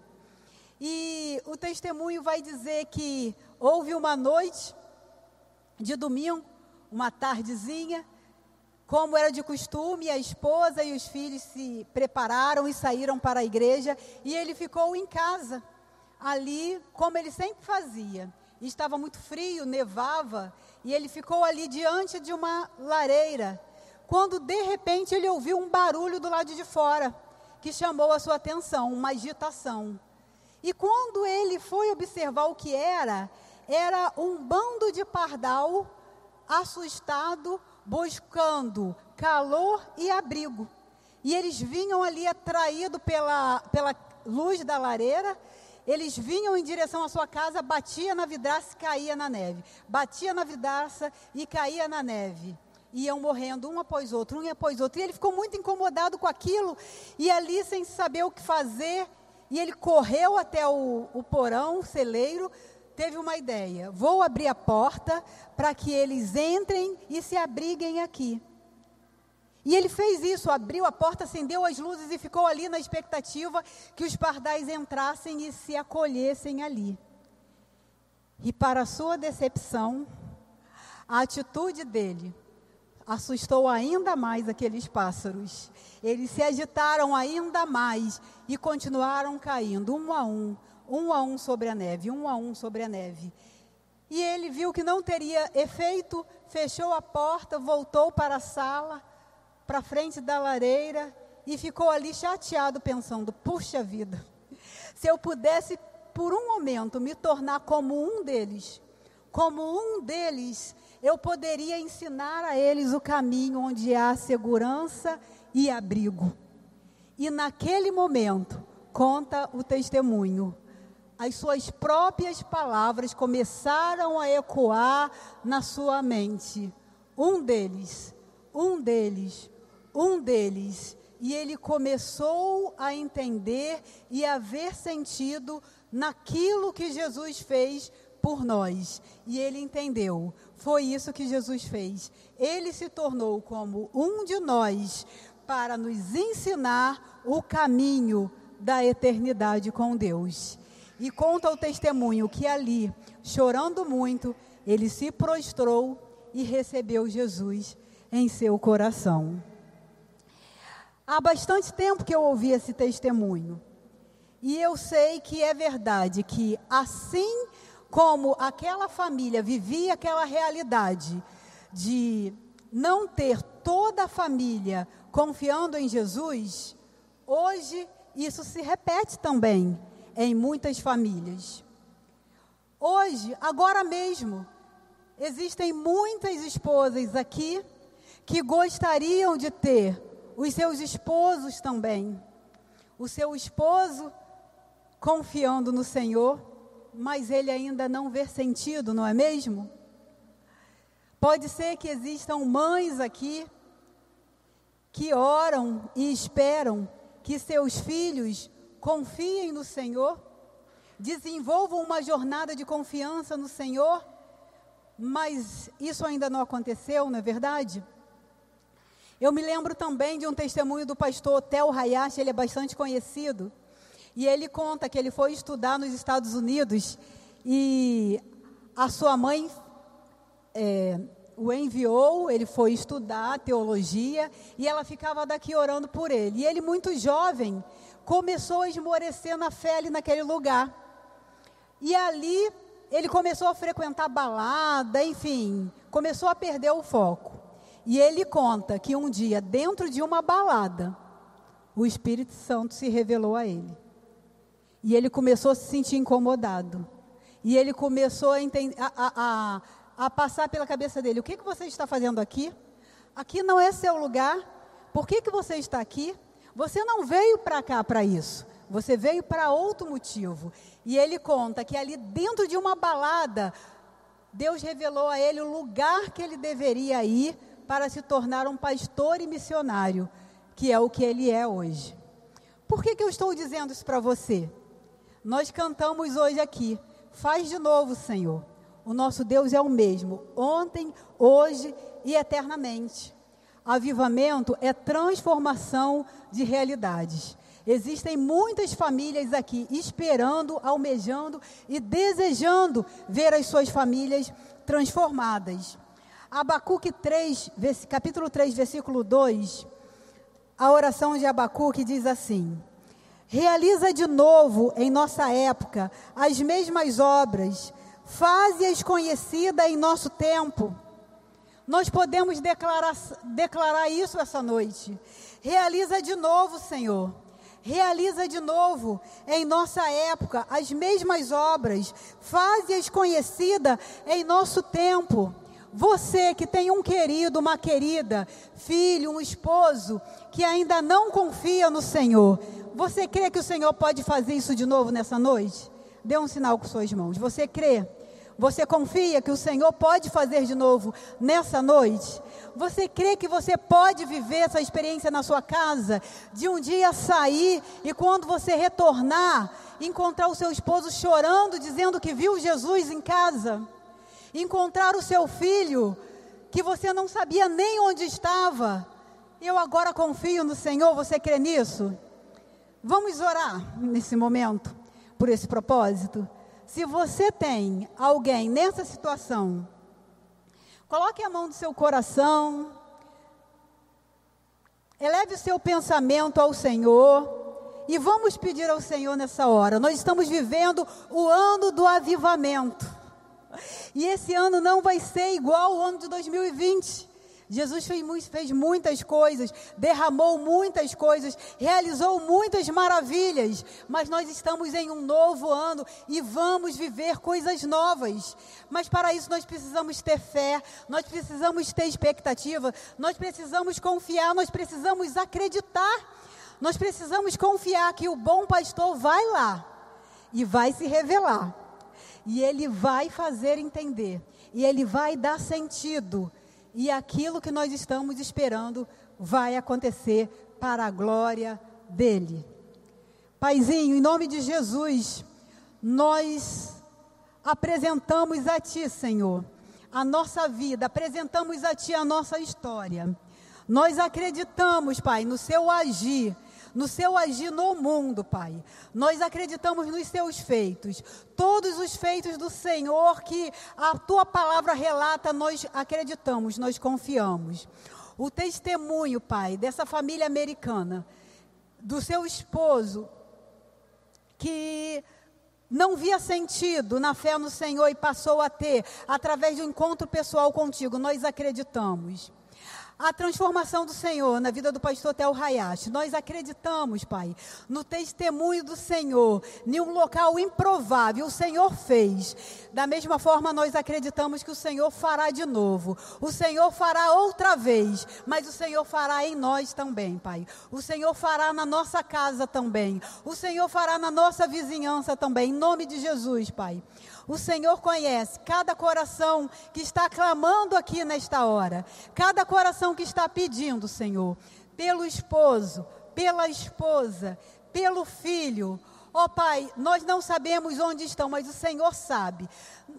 Speaker 1: E o testemunho vai dizer que houve uma noite de domingo, uma tardezinha, como era de costume, a esposa e os filhos se prepararam e saíram para a igreja, e ele ficou em casa, ali, como ele sempre fazia. Estava muito frio, nevava, e ele ficou ali diante de uma lareira, quando de repente ele ouviu um barulho do lado de fora, que chamou a sua atenção, uma agitação. E quando ele foi observar o que era, era um bando de pardal assustado, buscando calor e abrigo. E eles vinham ali atraídos pela, pela luz da lareira, eles vinham em direção à sua casa, batia na vidraça e caía na neve. Batia na vidraça e caía na neve. Iam morrendo um após outro, um após outro. E ele ficou muito incomodado com aquilo. E ali, sem saber o que fazer, e ele correu até o, o porão, o celeiro, teve uma ideia: vou abrir a porta para que eles entrem e se abriguem aqui. E ele fez isso, abriu a porta, acendeu as luzes e ficou ali na expectativa que os pardais entrassem e se acolhessem ali. E para sua decepção, a atitude dele assustou ainda mais aqueles pássaros. Eles se agitaram ainda mais e continuaram caindo, um a um, um a um sobre a neve, um a um sobre a neve. E ele viu que não teria efeito, fechou a porta, voltou para a sala, para frente da lareira e ficou ali chateado, pensando: puxa vida, se eu pudesse por um momento me tornar como um deles, como um deles, eu poderia ensinar a eles o caminho onde há segurança e abrigo. E naquele momento, conta o testemunho, as suas próprias palavras começaram a ecoar na sua mente. Um deles, um deles, um deles. E ele começou a entender e a ver sentido naquilo que Jesus fez por nós. E ele entendeu. Foi isso que Jesus fez. Ele se tornou como um de nós para nos ensinar o caminho da eternidade com Deus. E conta o testemunho que ali, chorando muito, ele se prostrou e recebeu Jesus em seu coração. Há bastante tempo que eu ouvi esse testemunho. E eu sei que é verdade que assim como aquela família vivia aquela realidade de não ter toda a família confiando em Jesus, hoje isso se repete também em muitas famílias. Hoje, agora mesmo, existem muitas esposas aqui que gostariam de ter os seus esposos também. O seu esposo confiando no Senhor, mas ele ainda não vê sentido, não é mesmo? Pode ser que existam mães aqui que oram e esperam que seus filhos confiem no Senhor, desenvolvam uma jornada de confiança no Senhor, mas isso ainda não aconteceu, não é verdade? Eu me lembro também de um testemunho do pastor Tel Hayashi, ele é bastante conhecido, e ele conta que ele foi estudar nos Estados Unidos e a sua mãe é, o enviou, ele foi estudar teologia e ela ficava daqui orando por ele. E ele, muito jovem, começou a esmorecer na fé ali naquele lugar. E ali ele começou a frequentar balada, enfim, começou a perder o foco. E ele conta que um dia, dentro de uma balada, o Espírito Santo se revelou a ele. E ele começou a se sentir incomodado. E ele começou a, a, a, a passar pela cabeça dele: o que, que você está fazendo aqui? Aqui não é seu lugar. Por que, que você está aqui? Você não veio para cá para isso. Você veio para outro motivo. E ele conta que ali dentro de uma balada, Deus revelou a ele o lugar que ele deveria ir para se tornar um pastor e missionário, que é o que ele é hoje. Por que, que eu estou dizendo isso para você? Nós cantamos hoje aqui. Faz de novo, Senhor. O nosso Deus é o mesmo, ontem, hoje e eternamente. Avivamento é transformação de realidades. Existem muitas famílias aqui esperando, almejando e desejando ver as suas famílias transformadas. Abacuque 3, capítulo 3, versículo 2, a oração de Abacuque diz assim: Realiza de novo em nossa época as mesmas obras, faze-as conhecidas em nosso tempo. Nós podemos declarar, declarar isso essa noite. Realiza de novo, Senhor. Realiza de novo em nossa época as mesmas obras. Faze-as conhecidas em nosso tempo. Você que tem um querido, uma querida, filho, um esposo, que ainda não confia no Senhor, você crê que o Senhor pode fazer isso de novo nessa noite? Dê um sinal com suas mãos. Você crê? Você confia que o Senhor pode fazer de novo nessa noite? Você crê que você pode viver essa experiência na sua casa? De um dia sair e quando você retornar, encontrar o seu esposo chorando, dizendo que viu Jesus em casa? Encontrar o seu filho que você não sabia nem onde estava? Eu agora confio no Senhor, você crê nisso? Vamos orar nesse momento por esse propósito? Se você tem alguém nessa situação, coloque a mão no seu coração, eleve o seu pensamento ao Senhor e vamos pedir ao Senhor nessa hora. Nós estamos vivendo o ano do avivamento. E esse ano não vai ser igual ao ano de 2020. Jesus fez, muitas coisas, derramou muitas coisas, realizou muitas maravilhas, mas nós estamos em um novo ano e vamos viver coisas novas. Mas para isso nós precisamos ter fé, nós precisamos ter expectativa, nós precisamos confiar, nós precisamos acreditar, nós precisamos confiar que o bom pastor vai lá e vai se revelar. E ele vai fazer entender. E ele vai dar sentido. E aquilo que nós estamos esperando vai acontecer para a glória dele. Paizinho, em nome de Jesus, nós apresentamos a Ti, Senhor, a nossa vida, apresentamos a Ti a nossa história. Nós acreditamos, Pai, no Seu agir, no Seu agir no mundo, Pai. Nós acreditamos nos Seus feitos. Todos os feitos do Senhor que a Tua palavra relata, nós acreditamos, nós confiamos. O testemunho, Pai, dessa família americana, do seu esposo, que não via sentido na fé no Senhor e passou a ter através um encontro pessoal contigo. Nós acreditamos a transformação do Senhor na vida do pastor Tel Hayashi. Nós acreditamos, Pai, no testemunho do Senhor, em um local improvável. O Senhor fez. Da mesma forma, nós acreditamos que o Senhor fará de novo. O Senhor fará outra vez, mas o Senhor fará em nós também, Pai. O Senhor fará na nossa casa também. O Senhor fará na nossa vizinhança também. Em nome de Jesus, Pai. O Senhor conhece cada coração que está clamando aqui nesta hora, cada coração que está pedindo, Senhor, pelo esposo, pela esposa, pelo filho. Ó oh, Pai, nós não sabemos onde estão, mas o Senhor sabe.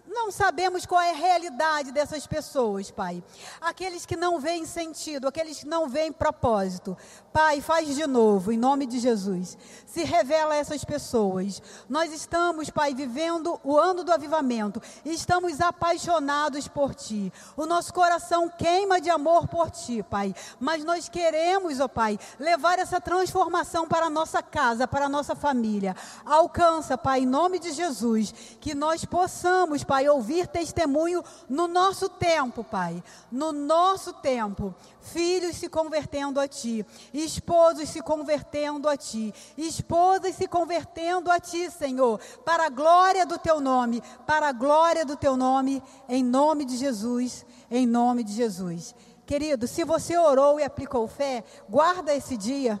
Speaker 1: Não sabemos qual é a realidade dessas pessoas, Pai. Aqueles que não veem sentido, aqueles que não veem propósito. Pai, faz de novo, em nome de Jesus. Se revela a essas pessoas. Nós estamos, Pai, vivendo o ano do avivamento. Estamos apaixonados por Ti. O nosso coração queima de amor por Ti, Pai. Mas nós queremos, ó Pai, levar essa transformação para a nossa casa, para a nossa família. Alcança, Pai, em nome de Jesus, que nós possamos, Pai, ouvir testemunho no nosso tempo, Pai. No nosso tempo. Filhos se convertendo a Ti, esposos se convertendo a Ti, esposas se convertendo a Ti, Senhor, para a glória do Teu nome, para a glória do Teu nome, em nome de Jesus, em nome de Jesus. Querido, se você orou e aplicou fé, guarda esse dia,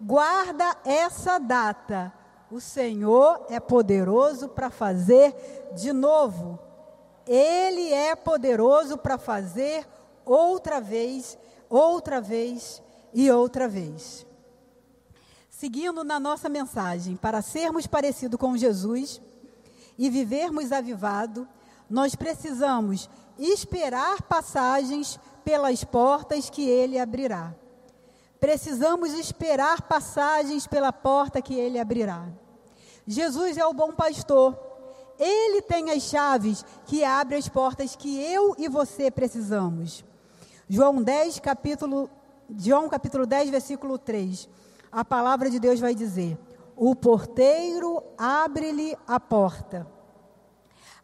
Speaker 1: guarda essa data o Senhor é poderoso para fazer de novo. Ele é poderoso para fazer outra vez, outra vez e outra vez. Seguindo na nossa mensagem, para sermos parecidos com Jesus e vivermos avivado, nós precisamos esperar passagens pelas portas que ele abrirá. Precisamos esperar passagens pela porta que ele abrirá. Jesus é o bom pastor. Ele tem as chaves que abrem as portas que eu e você precisamos. João 10, capítulo, João capítulo 10, versículo 3. A palavra de Deus vai dizer: O porteiro abre-lhe a porta.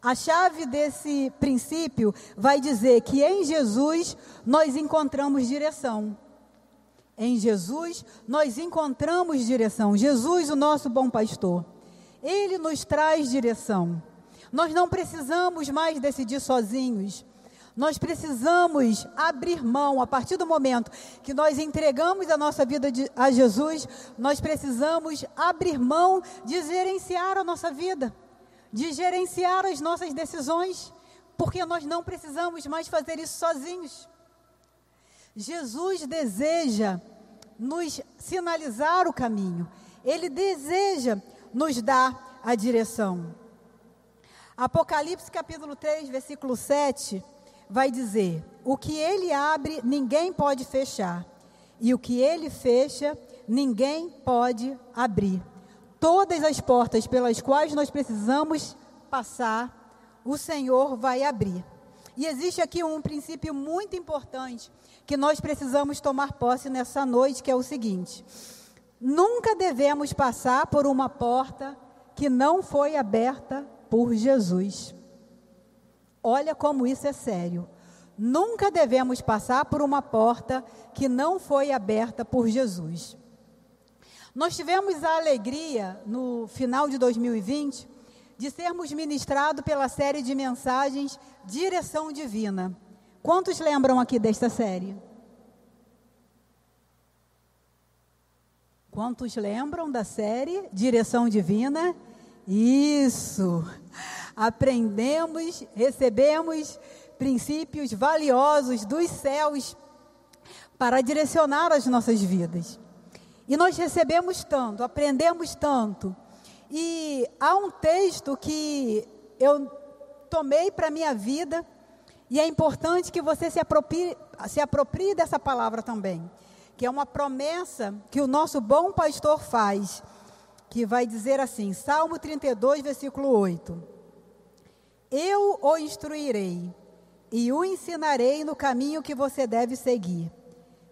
Speaker 1: A chave desse princípio vai dizer que em Jesus nós encontramos direção. Em Jesus, nós encontramos direção. Jesus, o nosso bom pastor. Ele nos traz direção. Nós não precisamos mais decidir sozinhos. Nós precisamos abrir mão, a partir do momento que nós entregamos a nossa vida de, a Jesus, nós precisamos abrir mão de gerenciar a nossa vida, de gerenciar as nossas decisões, porque nós não precisamos mais fazer isso sozinhos. Jesus deseja nos sinalizar o caminho, ele deseja nos dar a direção. Apocalipse capítulo 3, versículo 7, vai dizer: O que ele abre, ninguém pode fechar, e o que ele fecha, ninguém pode abrir. Todas as portas pelas quais nós precisamos passar, o Senhor vai abrir. E existe aqui um princípio muito importante que nós precisamos tomar posse nessa noite, que é o seguinte: nunca devemos passar por uma porta que não foi aberta por Jesus. Olha como isso é sério. Nunca devemos passar por uma porta que não foi aberta por Jesus. Nós tivemos a alegria, no final de 2020, de sermos ministrados pela série de mensagens Direção Divina. Quantos lembram aqui desta série? Quantos lembram da série Direção Divina? Isso. Aprendemos, recebemos princípios valiosos dos céus para direcionar as nossas vidas. E nós recebemos tanto, aprendemos tanto. E há um texto que eu tomei para minha vida, e é importante que você se aproprie, se aproprie dessa palavra também, que é uma promessa que o nosso bom pastor faz, que vai dizer assim, Salmo 32, versículo 8: Eu o instruirei e o ensinarei no caminho que você deve seguir.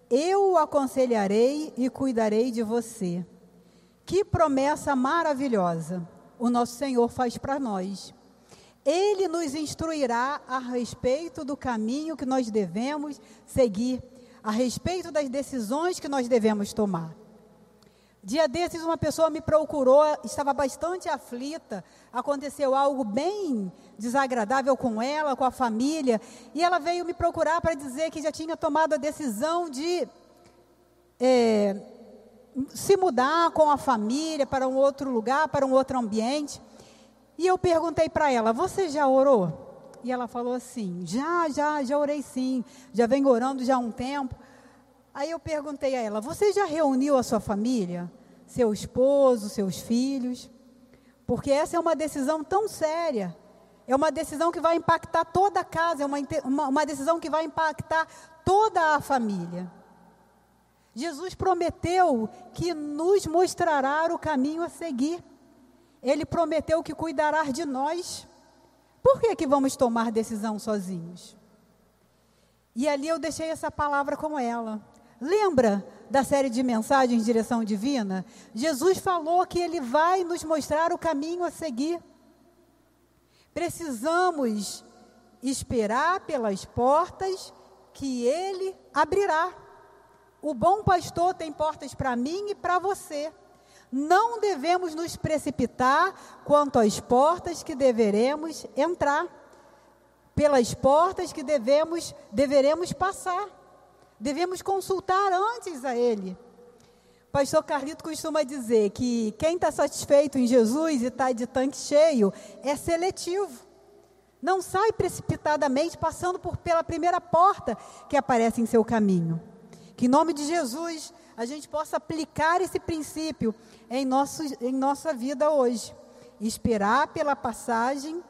Speaker 1: Eu o aconselharei e cuidarei de você. Que promessa maravilhosa o nosso Senhor faz para nós. Ele nos instruirá a respeito do caminho que nós devemos seguir, a respeito das decisões que nós devemos tomar. Dia desses, uma pessoa me procurou, estava bastante aflita, aconteceu algo bem desagradável com ela, com a família, e ela veio me procurar para dizer que já tinha tomado a decisão de é, se mudar com a família para um outro lugar, para um outro ambiente. E eu perguntei para ela: Você já orou? E ela falou assim: Já, já, já orei sim. Já venho orando já há um tempo. Aí eu perguntei a ela: Você já reuniu a sua família? Seu esposo, seus filhos? Porque essa é uma decisão tão séria. É uma decisão que vai impactar toda a casa, é uma, uma, uma decisão que vai impactar toda a família. Jesus prometeu que nos mostrará o caminho a seguir. Ele prometeu que cuidará de nós. Por que, que vamos tomar decisão sozinhos? E ali eu deixei essa palavra com ela. Lembra da série de mensagens Direção Divina? Jesus falou que ele vai nos mostrar o caminho a seguir. Precisamos esperar pelas portas que ele abrirá. O bom pastor tem portas para mim e para você. Não devemos nos precipitar quanto às portas que deveremos entrar, pelas portas que devemos deveremos passar. Devemos consultar antes a Ele. Pastor Carlito costuma dizer que quem está satisfeito em Jesus e está de tanque cheio é seletivo. Não sai precipitadamente passando por pela primeira porta que aparece em seu caminho. Que em nome de Jesus a gente possa aplicar esse princípio em, nosso, em nossa vida hoje. Esperar pela passagem,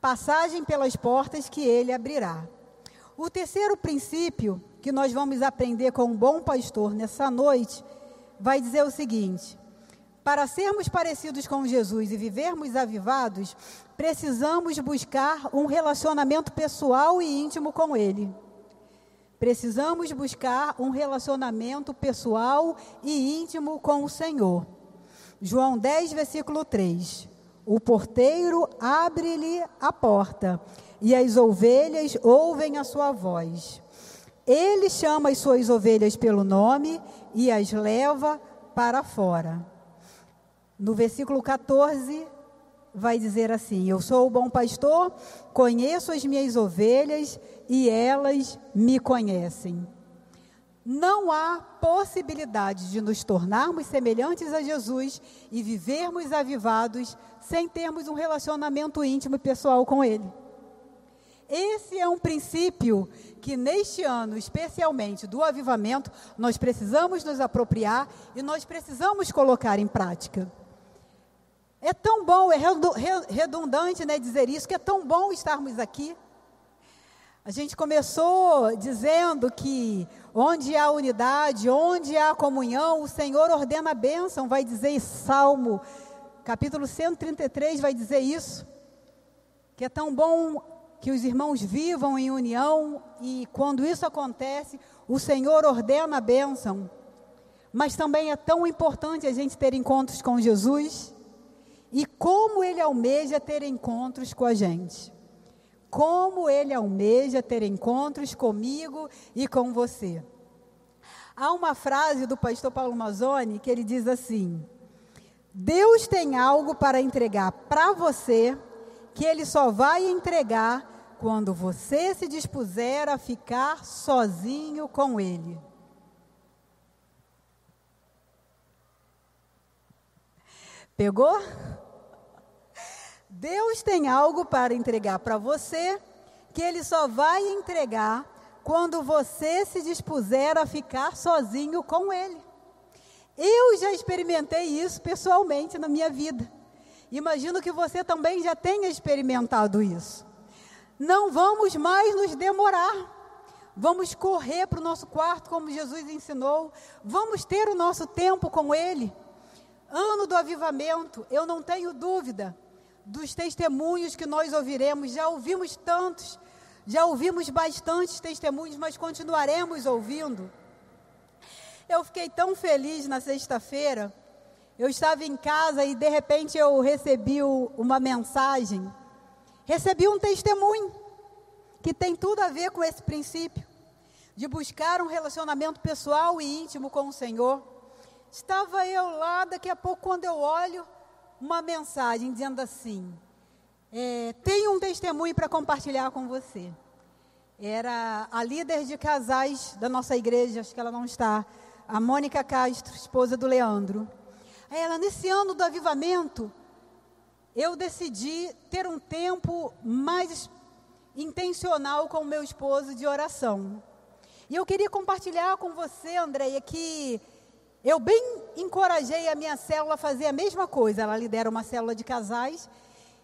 Speaker 1: passagem pelas portas que ele abrirá. O terceiro princípio que nós vamos aprender com um bom pastor nessa noite vai dizer o seguinte: para sermos parecidos com Jesus e vivermos avivados, precisamos buscar um relacionamento pessoal e íntimo com Ele. Precisamos buscar um relacionamento pessoal e íntimo com o Senhor. João 10, versículo 3. O porteiro abre-lhe a porta e as ovelhas ouvem a sua voz. Ele chama as suas ovelhas pelo nome e as leva para fora. No versículo 14, vai dizer assim: Eu sou o bom pastor, conheço as minhas ovelhas e elas me conhecem. Não há possibilidade de nos tornarmos semelhantes a Jesus e vivermos avivados sem termos um relacionamento íntimo e pessoal com Ele. Esse é um princípio que neste ano, especialmente do avivamento, nós precisamos nos apropriar e nós precisamos colocar em prática. É tão bom, é redundante né, dizer isso, que é tão bom estarmos aqui. A gente começou dizendo que onde há unidade, onde há comunhão, o Senhor ordena a bênção, vai dizer Salmo, capítulo 133 vai dizer isso. Que é tão bom que os irmãos vivam em união e quando isso acontece, o Senhor ordena a bênção. Mas também é tão importante a gente ter encontros com Jesus e como ele almeja ter encontros com a gente. Como ele almeja ter encontros comigo e com você. Há uma frase do pastor Paulo Mazzoni que ele diz assim: Deus tem algo para entregar para você que ele só vai entregar quando você se dispuser a ficar sozinho com ele. Pegou? Deus tem algo para entregar para você que Ele só vai entregar quando você se dispuser a ficar sozinho com Ele. Eu já experimentei isso pessoalmente na minha vida. Imagino que você também já tenha experimentado isso. Não vamos mais nos demorar. Vamos correr para o nosso quarto, como Jesus ensinou. Vamos ter o nosso tempo com Ele. Ano do avivamento, eu não tenho dúvida dos testemunhos que nós ouviremos. Já ouvimos tantos, já ouvimos bastantes testemunhos, mas continuaremos ouvindo. Eu fiquei tão feliz na sexta-feira. Eu estava em casa e de repente eu recebi uma mensagem. Recebi um testemunho que tem tudo a ver com esse princípio de buscar um relacionamento pessoal e íntimo com o Senhor. Estava eu lá, daqui a pouco, quando eu olho, uma mensagem dizendo assim: é, Tenho um testemunho para compartilhar com você. Era a líder de casais da nossa igreja, acho que ela não está a Mônica Castro, esposa do Leandro. Ela, nesse ano do avivamento, eu decidi ter um tempo mais intencional com o meu esposo de oração. E eu queria compartilhar com você, Andréia, que eu bem encorajei a minha célula a fazer a mesma coisa. Ela lidera uma célula de casais.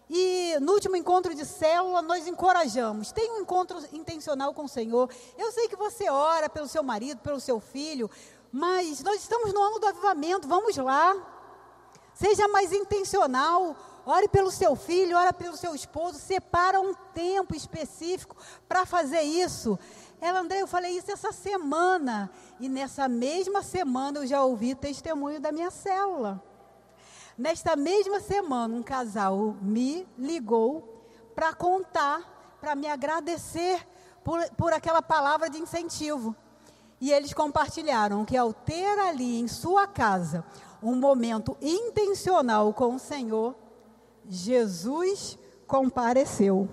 Speaker 1: E no último encontro de célula, nós encorajamos. Tem um encontro intencional com o Senhor. Eu sei que você ora pelo seu marido, pelo seu filho, mas nós estamos no ano do avivamento, vamos lá. Seja mais intencional. Ore pelo seu filho, ore pelo seu esposo. Separa um tempo específico para fazer isso. Ela, André, eu falei isso essa semana. E nessa mesma semana eu já ouvi testemunho da minha célula. Nesta mesma semana, um casal me ligou para contar, para me agradecer por, por aquela palavra de incentivo. E eles compartilharam que ao ter ali em sua casa um momento intencional com o Senhor, Jesus compareceu,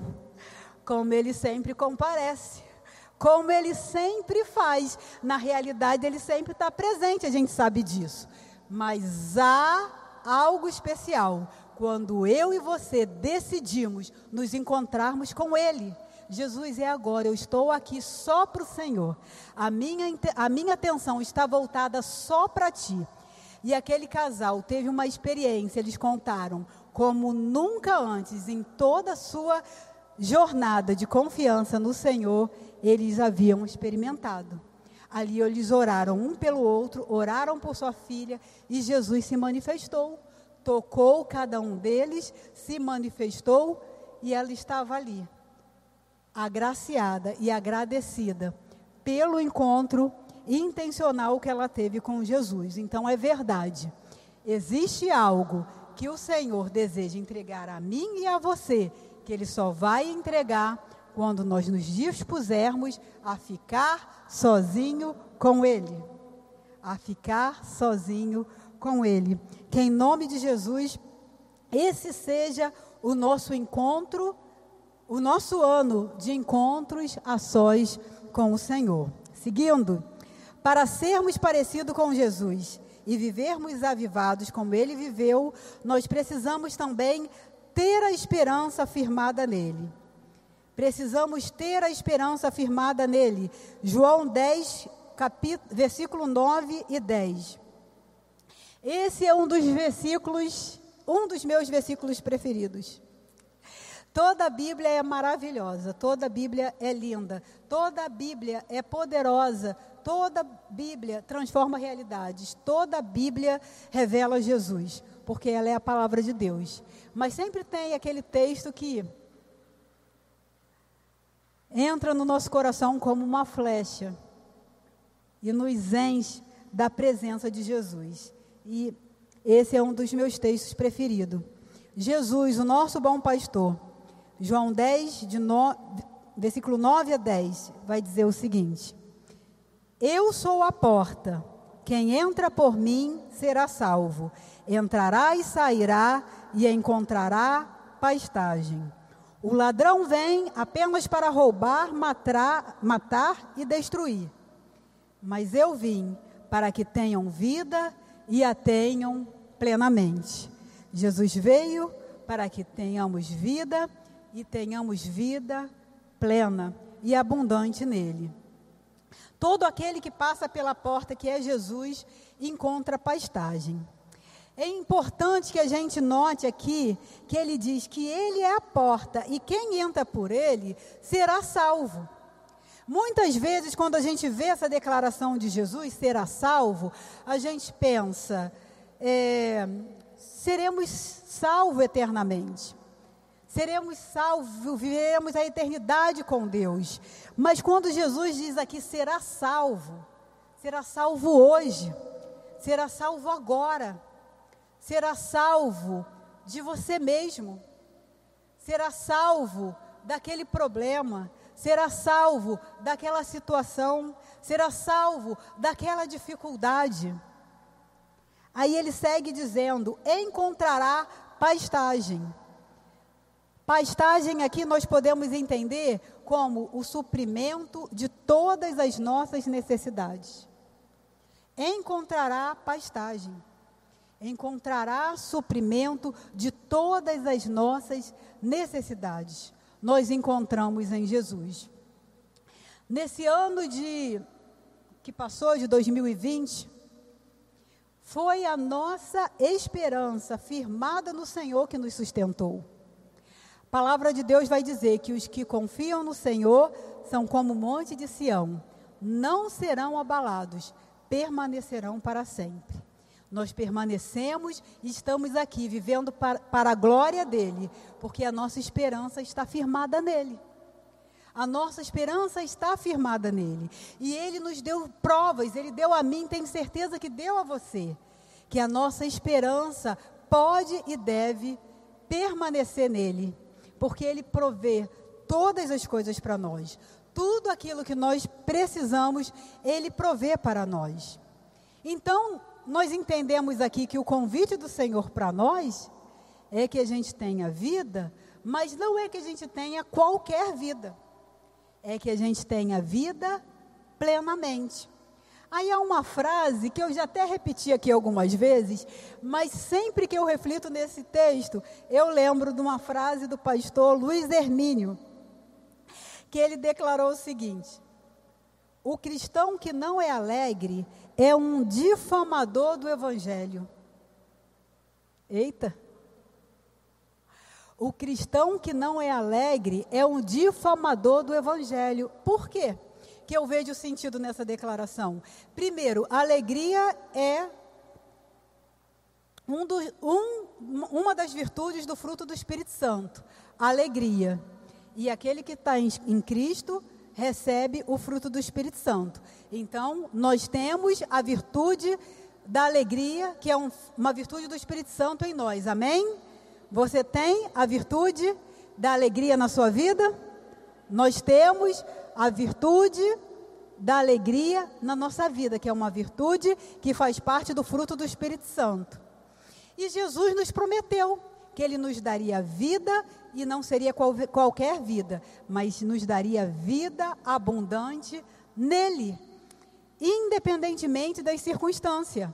Speaker 1: como ele sempre comparece, como ele sempre faz. Na realidade, ele sempre está presente, a gente sabe disso. Mas há algo especial quando eu e você decidimos nos encontrarmos com ele. Jesus é agora, eu estou aqui só para o Senhor. A minha, a minha atenção está voltada só para ti. E aquele casal teve uma experiência, eles contaram, como nunca antes, em toda a sua jornada de confiança no Senhor, eles haviam experimentado. Ali eles oraram um pelo outro, oraram por sua filha e Jesus se manifestou. Tocou cada um deles, se manifestou e ela estava ali agraciada e agradecida pelo encontro intencional que ela teve com Jesus. Então é verdade. Existe algo que o Senhor deseja entregar a mim e a você, que ele só vai entregar quando nós nos dispusermos a ficar sozinho com ele. A ficar sozinho com ele. Que em nome de Jesus esse seja o nosso encontro o nosso ano de encontros a sós com o Senhor. Seguindo, para sermos parecidos com Jesus e vivermos avivados como ele viveu, nós precisamos também ter a esperança firmada nele. Precisamos ter a esperança firmada nele. João 10, capítulo, versículo 9 e 10. Esse é um dos versículos, um dos meus versículos preferidos. Toda a Bíblia é maravilhosa, toda a Bíblia é linda, toda a Bíblia é poderosa, toda a Bíblia transforma realidades, toda a Bíblia revela Jesus, porque ela é a palavra de Deus. Mas sempre tem aquele texto que entra no nosso coração como uma flecha e nos enche da presença de Jesus. E esse é um dos meus textos preferidos. Jesus, o nosso bom pastor, João 10, de no, versículo 9 a 10, vai dizer o seguinte: Eu sou a porta, quem entra por mim será salvo, entrará e sairá e encontrará pastagem. O ladrão vem apenas para roubar, matar, matar e destruir. Mas eu vim para que tenham vida e a tenham plenamente. Jesus veio para que tenhamos vida e tenhamos vida plena e abundante nele. Todo aquele que passa pela porta que é Jesus encontra pastagem. É importante que a gente note aqui que ele diz que ele é a porta e quem entra por ele será salvo. Muitas vezes, quando a gente vê essa declaração de Jesus, será salvo, a gente pensa, é, seremos salvos eternamente. Seremos salvos, viveremos a eternidade com Deus. Mas quando Jesus diz aqui, será salvo, será salvo hoje, será salvo agora será salvo de você mesmo, será salvo daquele problema, será salvo daquela situação, será salvo daquela dificuldade. Aí ele segue dizendo: encontrará pastagem. Pastagem aqui nós podemos entender como o suprimento de todas as nossas necessidades. Encontrará pastagem encontrará suprimento de todas as nossas necessidades. Nós encontramos em Jesus. Nesse ano de que passou de 2020, foi a nossa esperança firmada no Senhor que nos sustentou. A palavra de Deus vai dizer que os que confiam no Senhor são como o monte de Sião, não serão abalados, permanecerão para sempre. Nós permanecemos e estamos aqui vivendo para, para, a glória dele, porque a nossa esperança está firmada nele. A nossa esperança está firmada nele. E ele nos deu provas, ele deu a mim, tenho certeza que deu a você, que a nossa esperança pode e deve permanecer nele, porque ele provê todas as coisas para nós. Tudo aquilo que nós precisamos, ele provê para nós. Então, nós entendemos aqui que o convite do Senhor para nós é que a gente tenha vida, mas não é que a gente tenha qualquer vida. É que a gente tenha vida plenamente. Aí há uma frase que eu já até repeti aqui algumas vezes, mas sempre que eu reflito nesse texto, eu lembro de uma frase do pastor Luiz Hermínio, que ele declarou o seguinte: O cristão que não é alegre é um difamador do Evangelho. Eita! O cristão que não é alegre é um difamador do Evangelho. Por quê? Que eu vejo sentido nessa declaração. Primeiro, alegria é um um, uma das virtudes do fruto do Espírito Santo. Alegria. E aquele que está em, em Cristo recebe o fruto do Espírito Santo. Então, nós temos a virtude da alegria, que é um, uma virtude do Espírito Santo em nós. Amém? Você tem a virtude da alegria na sua vida? Nós temos a virtude da alegria na nossa vida, que é uma virtude que faz parte do fruto do Espírito Santo. E Jesus nos prometeu que ele nos daria vida e não seria qual, qualquer vida, mas nos daria vida abundante nele, independentemente das circunstâncias.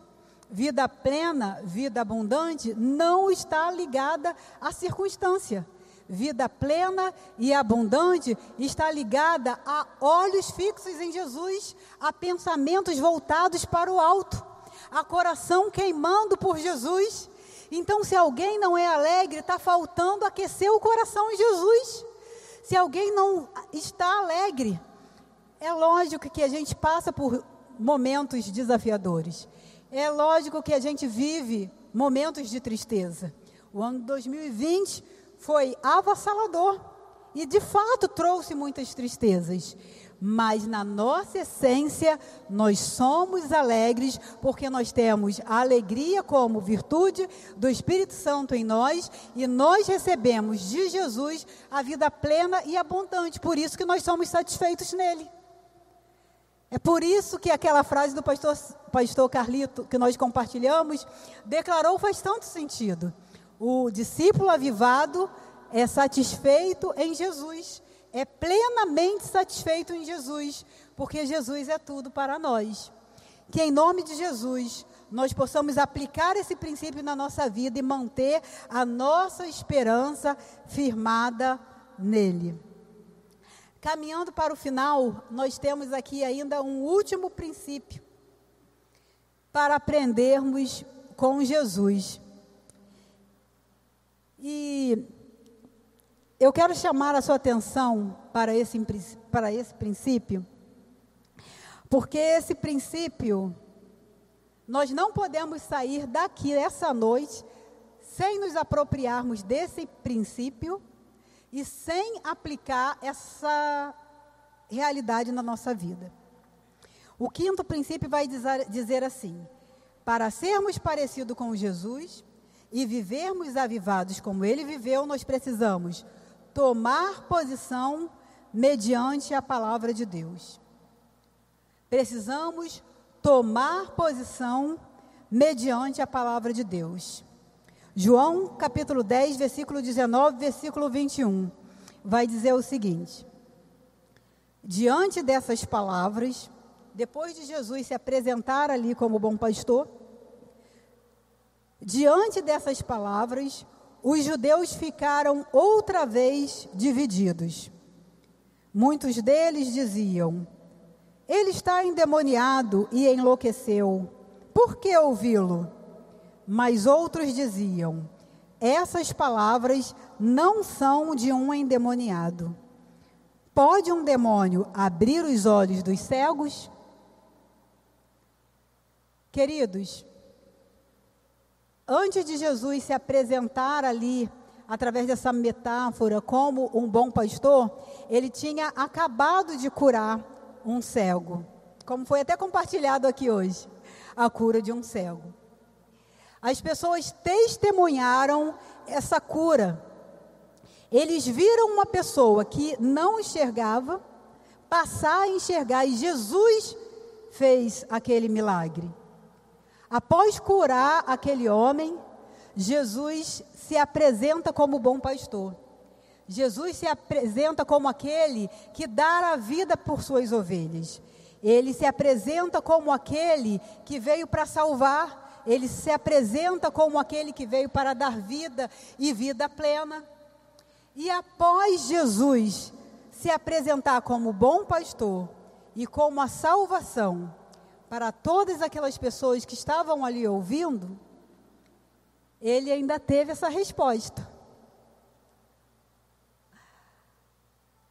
Speaker 1: Vida plena, vida abundante, não está ligada à circunstância. Vida plena e abundante está ligada a olhos fixos em Jesus, a pensamentos voltados para o alto, a coração queimando por Jesus então, se alguém não é alegre, está faltando aquecer o coração em Jesus. Se alguém não está alegre, é lógico que a gente passa por momentos desafiadores. É lógico que a gente vive momentos de tristeza. O ano 2020 foi avassalador e, de fato, trouxe muitas tristezas mas na nossa essência nós somos alegres porque nós temos a alegria como virtude do Espírito Santo em nós e nós recebemos de Jesus a vida plena e abundante. Por isso que nós somos satisfeitos nele. É por isso que aquela frase do pastor, pastor Carlito que nós compartilhamos declarou faz tanto sentido. O discípulo avivado é satisfeito em Jesus é plenamente satisfeito em Jesus, porque Jesus é tudo para nós. Que em nome de Jesus nós possamos aplicar esse princípio na nossa vida e manter a nossa esperança firmada nele. Caminhando para o final, nós temos aqui ainda um último princípio para aprendermos com Jesus. E eu quero chamar a sua atenção para esse, para esse princípio, porque esse princípio, nós não podemos sair daqui essa noite sem nos apropriarmos desse princípio e sem aplicar essa realidade na nossa vida. O quinto princípio vai dizer, assim: para sermos parecidos com Jesus e vivermos avivados como ele viveu, nós precisamos tomar posição mediante a palavra de Deus. Precisamos tomar posição mediante a palavra de Deus. João capítulo 10, versículo 19, versículo 21, vai dizer o seguinte: Diante dessas palavras, depois de Jesus se apresentar ali como bom pastor, diante dessas palavras, os judeus ficaram outra vez divididos. Muitos deles diziam: Ele está endemoniado e enlouqueceu. Por que ouvi-lo? Mas outros diziam: Essas palavras não são de um endemoniado. Pode um demônio abrir os olhos dos cegos? Queridos, Antes de Jesus se apresentar ali, através dessa metáfora, como um bom pastor, ele tinha acabado de curar um cego. Como foi até compartilhado aqui hoje, a cura de um cego. As pessoas testemunharam essa cura. Eles viram uma pessoa que não enxergava passar a enxergar e Jesus fez aquele milagre. Após curar aquele homem, Jesus se apresenta como bom pastor. Jesus se apresenta como aquele que dá a vida por suas ovelhas. Ele se apresenta como aquele que veio para salvar. Ele se apresenta como aquele que veio para dar vida e vida plena. E após Jesus se apresentar como bom pastor e como a salvação, para todas aquelas pessoas que estavam ali ouvindo, ele ainda teve essa resposta.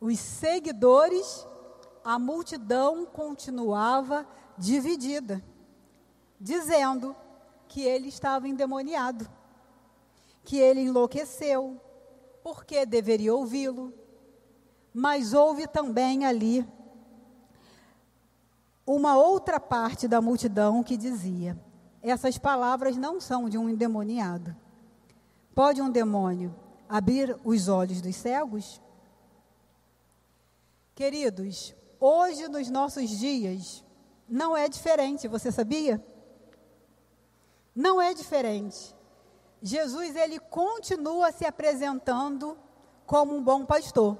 Speaker 1: Os seguidores, a multidão continuava dividida, dizendo que ele estava endemoniado, que ele enlouqueceu, porque deveria ouvi-lo. Mas houve também ali uma outra parte da multidão que dizia: Essas palavras não são de um endemoniado. Pode um demônio abrir os olhos dos cegos? Queridos, hoje nos nossos dias não é diferente, você sabia? Não é diferente. Jesus ele continua se apresentando como um bom pastor.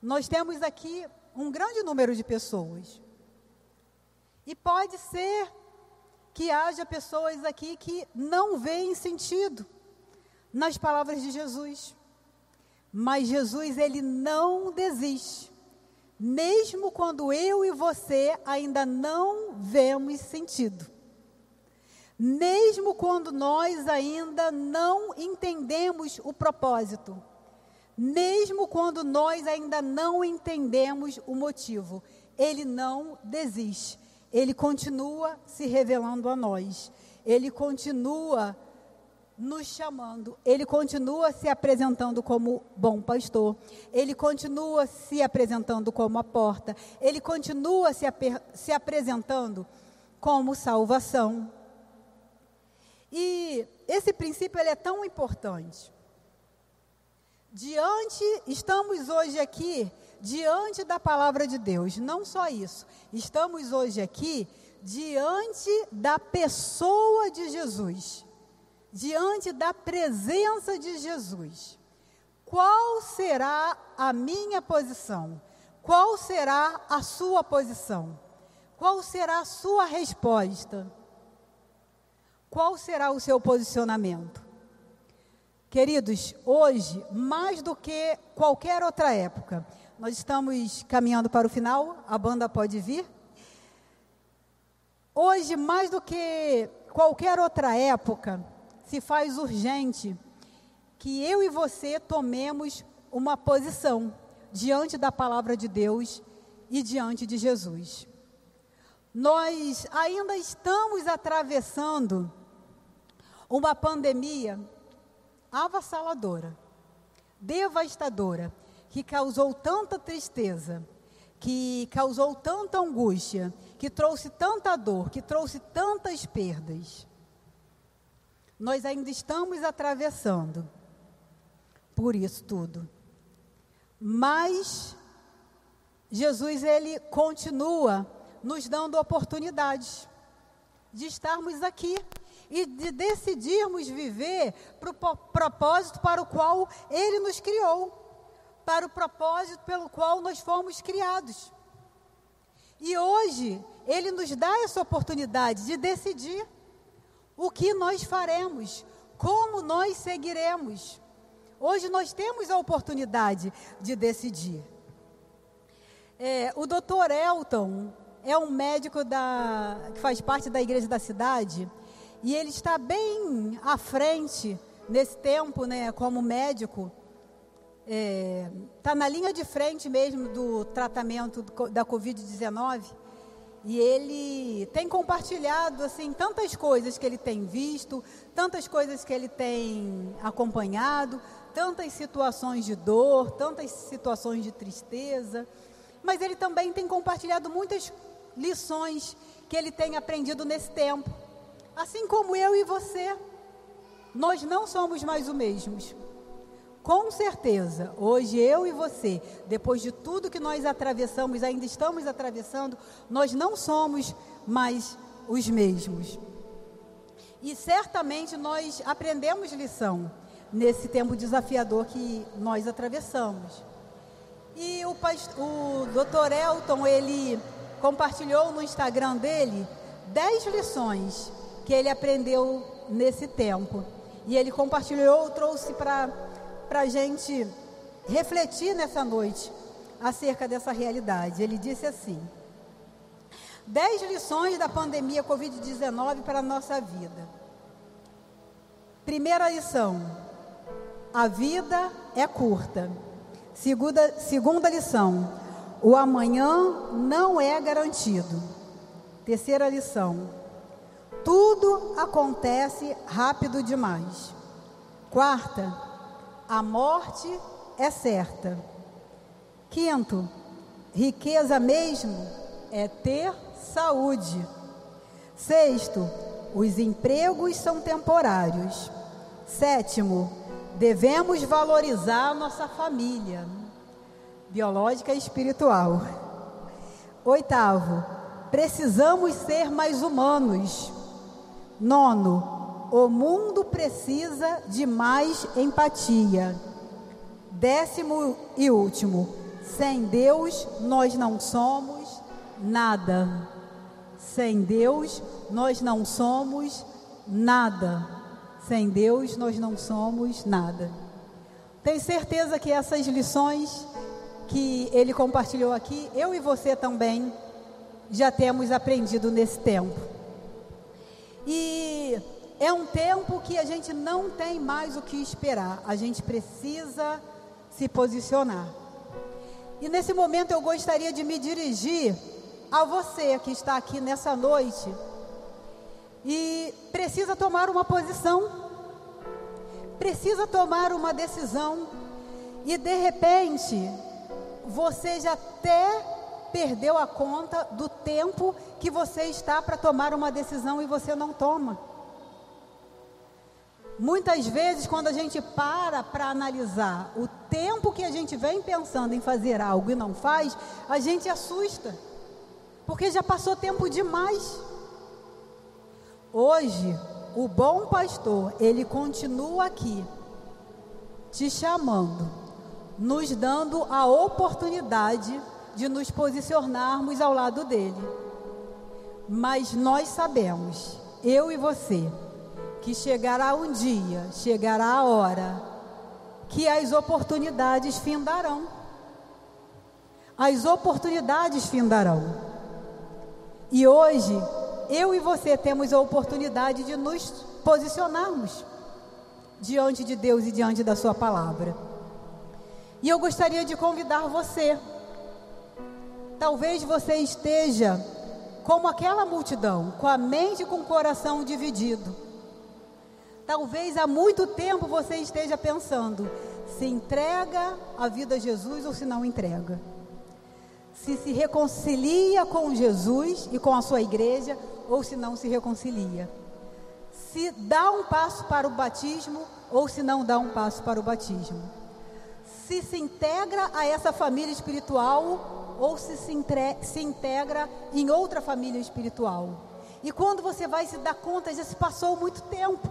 Speaker 1: Nós temos aqui um grande número de pessoas. E pode ser que haja pessoas aqui que não veem sentido nas palavras de Jesus. Mas Jesus, ele não desiste. Mesmo quando eu e você ainda não vemos sentido. Mesmo quando nós ainda não entendemos o propósito mesmo quando nós ainda não entendemos o motivo. Ele não desiste. Ele continua se revelando a nós. Ele continua nos chamando. Ele continua se apresentando como bom pastor. Ele continua se apresentando como a porta. Ele continua se, se apresentando como salvação. E esse princípio ele é tão importante. Diante, estamos hoje aqui diante da palavra de Deus. Não só isso, estamos hoje aqui diante da pessoa de Jesus, diante da presença de Jesus. Qual será a minha posição? Qual será a sua posição? Qual será a sua resposta? Qual será o seu posicionamento? Queridos, hoje, mais do que qualquer outra época, nós estamos caminhando para o final, a banda pode vir. Hoje, mais do que qualquer outra época, se faz urgente que eu e você tomemos uma posição diante da palavra de Deus e diante de Jesus. Nós ainda estamos atravessando uma pandemia avassaladora, devastadora, que causou tanta tristeza, que causou tanta angústia, que trouxe tanta dor, que trouxe tantas perdas. Nós ainda estamos atravessando por isso tudo. Mas Jesus ele continua nos dando oportunidades de estarmos aqui e de decidirmos viver para o propósito para o qual Ele nos criou, para o propósito pelo qual nós fomos criados. E hoje Ele nos dá essa oportunidade de decidir o que nós faremos, como nós seguiremos. Hoje nós temos a oportunidade de decidir. É, o doutor Elton é um médico da, que faz parte da igreja da cidade e ele está bem à frente nesse tempo, né, como médico. Está é, na linha de frente mesmo do tratamento da Covid-19 e ele tem compartilhado assim tantas coisas que ele tem visto, tantas coisas que ele tem acompanhado, tantas situações de dor, tantas situações de tristeza mas ele também tem compartilhado muitas lições que ele tem aprendido nesse tempo. Assim como eu e você, nós não somos mais os mesmos. Com certeza, hoje eu e você, depois de tudo que nós atravessamos, ainda estamos atravessando, nós não somos mais os mesmos. E certamente nós aprendemos lição nesse tempo desafiador que nós atravessamos. E o, o Dr. Elton, ele compartilhou no Instagram dele 10 lições que ele aprendeu nesse tempo. E ele compartilhou, trouxe para a gente refletir nessa noite acerca dessa realidade. Ele disse assim: 10 lições da pandemia Covid-19 para a nossa vida. Primeira lição: a vida é curta. Segunda, segunda lição: o amanhã não é garantido. Terceira lição: tudo acontece rápido demais. Quarta: a morte é certa. Quinto: riqueza mesmo é ter saúde. Sexto: os empregos são temporários. Sétimo: Devemos valorizar nossa família, biológica e espiritual. Oitavo, precisamos ser mais humanos. Nono, o mundo precisa de mais empatia. Décimo e último, sem Deus nós não somos nada. Sem Deus nós não somos nada. Sem Deus nós não somos nada. Tenho certeza que essas lições que ele compartilhou aqui, eu e você também já temos aprendido nesse tempo. E é um tempo que a gente não tem mais o que esperar, a gente precisa se posicionar. E nesse momento eu gostaria de me dirigir a você que está aqui nessa noite e precisa tomar uma posição, precisa tomar uma decisão, e de repente você já até perdeu a conta do tempo que você está para tomar uma decisão e você não toma. Muitas vezes, quando a gente para para analisar o tempo que a gente vem pensando em fazer algo e não faz, a gente assusta, porque já passou tempo demais. Hoje, o bom pastor, ele continua aqui, te chamando, nos dando a oportunidade de nos posicionarmos ao lado dele. Mas nós sabemos, eu e você, que chegará um dia, chegará a hora que as oportunidades findarão. As oportunidades findarão. E hoje, eu e você temos a oportunidade de nos posicionarmos diante de Deus e diante da Sua palavra. E eu gostaria de convidar você. Talvez você esteja como aquela multidão, com a mente e com o coração dividido. Talvez há muito tempo você esteja pensando se entrega a vida a Jesus ou se não entrega. Se se reconcilia com Jesus e com a sua igreja ou se não se reconcilia. Se dá um passo para o batismo ou se não dá um passo para o batismo. Se se integra a essa família espiritual ou se se, entre, se integra em outra família espiritual. E quando você vai se dar conta, já se passou muito tempo.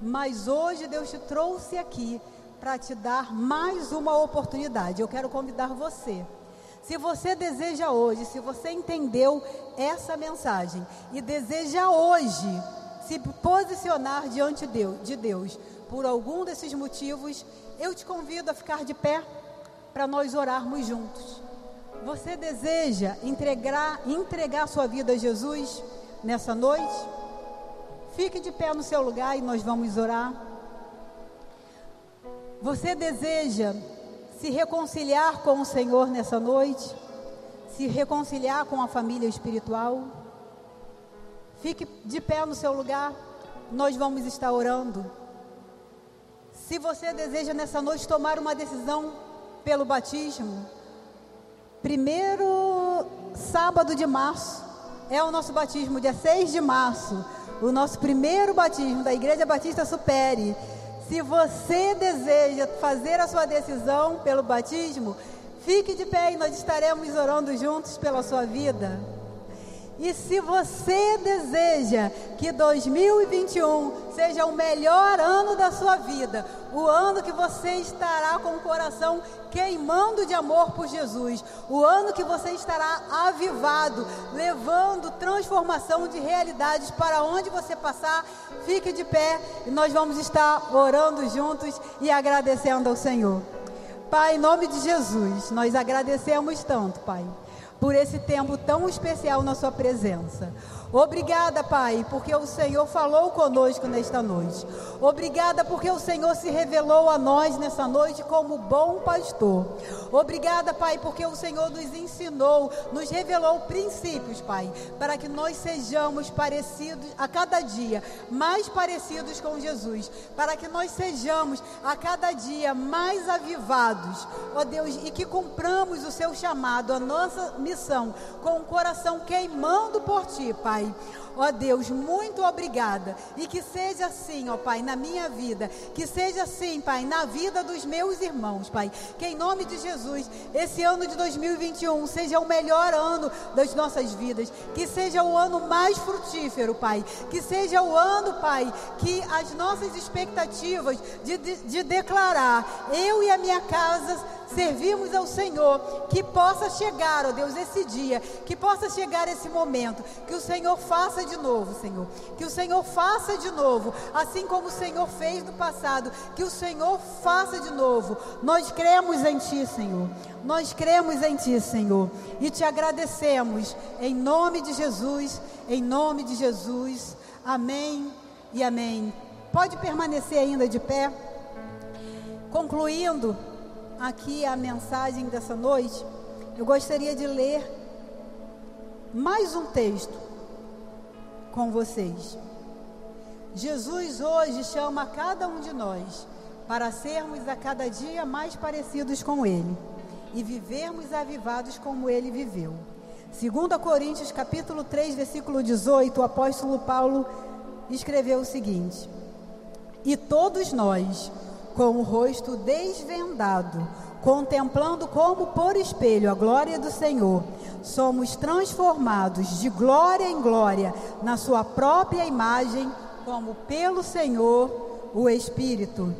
Speaker 1: Mas hoje Deus te trouxe aqui para te dar mais uma oportunidade. Eu quero convidar você. Se você deseja hoje, se você entendeu essa mensagem e deseja hoje se posicionar diante de Deus por algum desses motivos, eu te convido a ficar de pé para nós orarmos juntos. Você deseja entregar, entregar sua vida a Jesus nessa noite? Fique de pé no seu lugar e nós vamos orar. Você deseja se reconciliar com o Senhor nessa noite? Se reconciliar com a família espiritual? Fique de pé no seu lugar, nós vamos estar orando. Se você deseja nessa noite tomar uma decisão pelo batismo, primeiro sábado de março é o nosso batismo, dia 6 de março, o nosso primeiro batismo da Igreja Batista Supere. Se você deseja fazer a sua decisão pelo batismo, fique de pé e nós estaremos orando juntos pela sua vida. E se você deseja que 2021 seja o melhor ano da sua vida, o ano que você estará com o coração queimando de amor por Jesus, o ano que você estará avivado, levando transformação de realidades para onde você passar, fique de pé e nós vamos estar orando juntos e agradecendo ao Senhor. Pai, em nome de Jesus, nós agradecemos tanto, Pai por esse tempo tão especial na Sua presença. Obrigada, Pai, porque o Senhor falou conosco nesta noite. Obrigada porque o Senhor se revelou a nós nessa noite como bom pastor. Obrigada, Pai, porque o Senhor nos ensinou, nos revelou princípios, Pai, para que nós sejamos parecidos a cada dia, mais parecidos com Jesus, para que nós sejamos a cada dia mais avivados, ó Deus, e que cumpramos o seu chamado, a nossa missão, com o coração queimando por Ti, Pai. Pai. Ó Deus, muito obrigada. E que seja assim, ó Pai, na minha vida. Que seja assim, Pai, na vida dos meus irmãos, Pai. Que em nome de Jesus, esse ano de 2021 seja o melhor ano das nossas vidas. Que seja o ano mais frutífero, Pai. Que seja o ano, Pai, que as nossas expectativas de, de, de declarar, eu e a minha casa servimos ao Senhor, que possa chegar, ó Deus, esse dia, que possa chegar esse momento, que o Senhor faça de novo, Senhor, que o Senhor faça de novo, assim como o Senhor fez no passado, que o Senhor faça de novo. Nós cremos em Ti, Senhor. Nós cremos em Ti, Senhor, e te agradecemos em nome de Jesus, em nome de Jesus. Amém e amém. Pode permanecer ainda de pé. Concluindo, aqui a mensagem dessa noite, eu gostaria de ler mais um texto com vocês. Jesus hoje chama cada um de nós para sermos a cada dia mais parecidos com Ele e vivermos avivados como Ele viveu. 2 Coríntios capítulo 3, versículo 18, o apóstolo Paulo escreveu o seguinte: E todos nós, com o rosto desvendado, contemplando como por espelho a glória do Senhor, somos transformados de glória em glória na Sua própria imagem, como pelo Senhor o Espírito.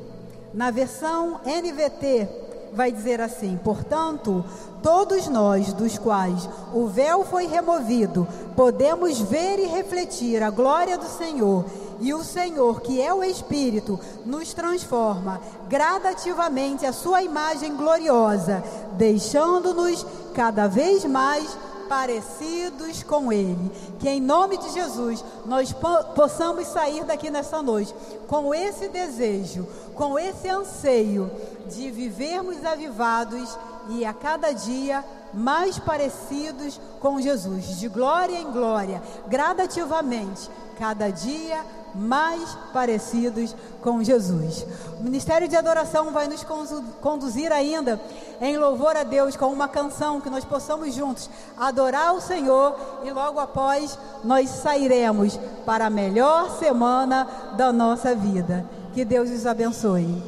Speaker 1: Na versão NVT, vai dizer assim: portanto, todos nós, dos quais o véu foi removido, podemos ver e refletir a glória do Senhor E o Senhor, que é o Espírito, nos transforma gradativamente a sua imagem gloriosa, deixando-nos cada vez mais parecidos com Ele. Que em nome de Jesus nós po possamos sair daqui nessa noite com esse desejo, com esse anseio de vivermos avivados e a cada dia mais parecidos com Jesus, de glória em glória, gradativamente, cada dia mais parecidos com Jesus. O ministério de adoração vai nos conduzir ainda em louvor a Deus com uma canção que nós possamos juntos adorar o Senhor e logo após nós sairemos para a melhor semana da nossa vida. Que Deus os abençoe.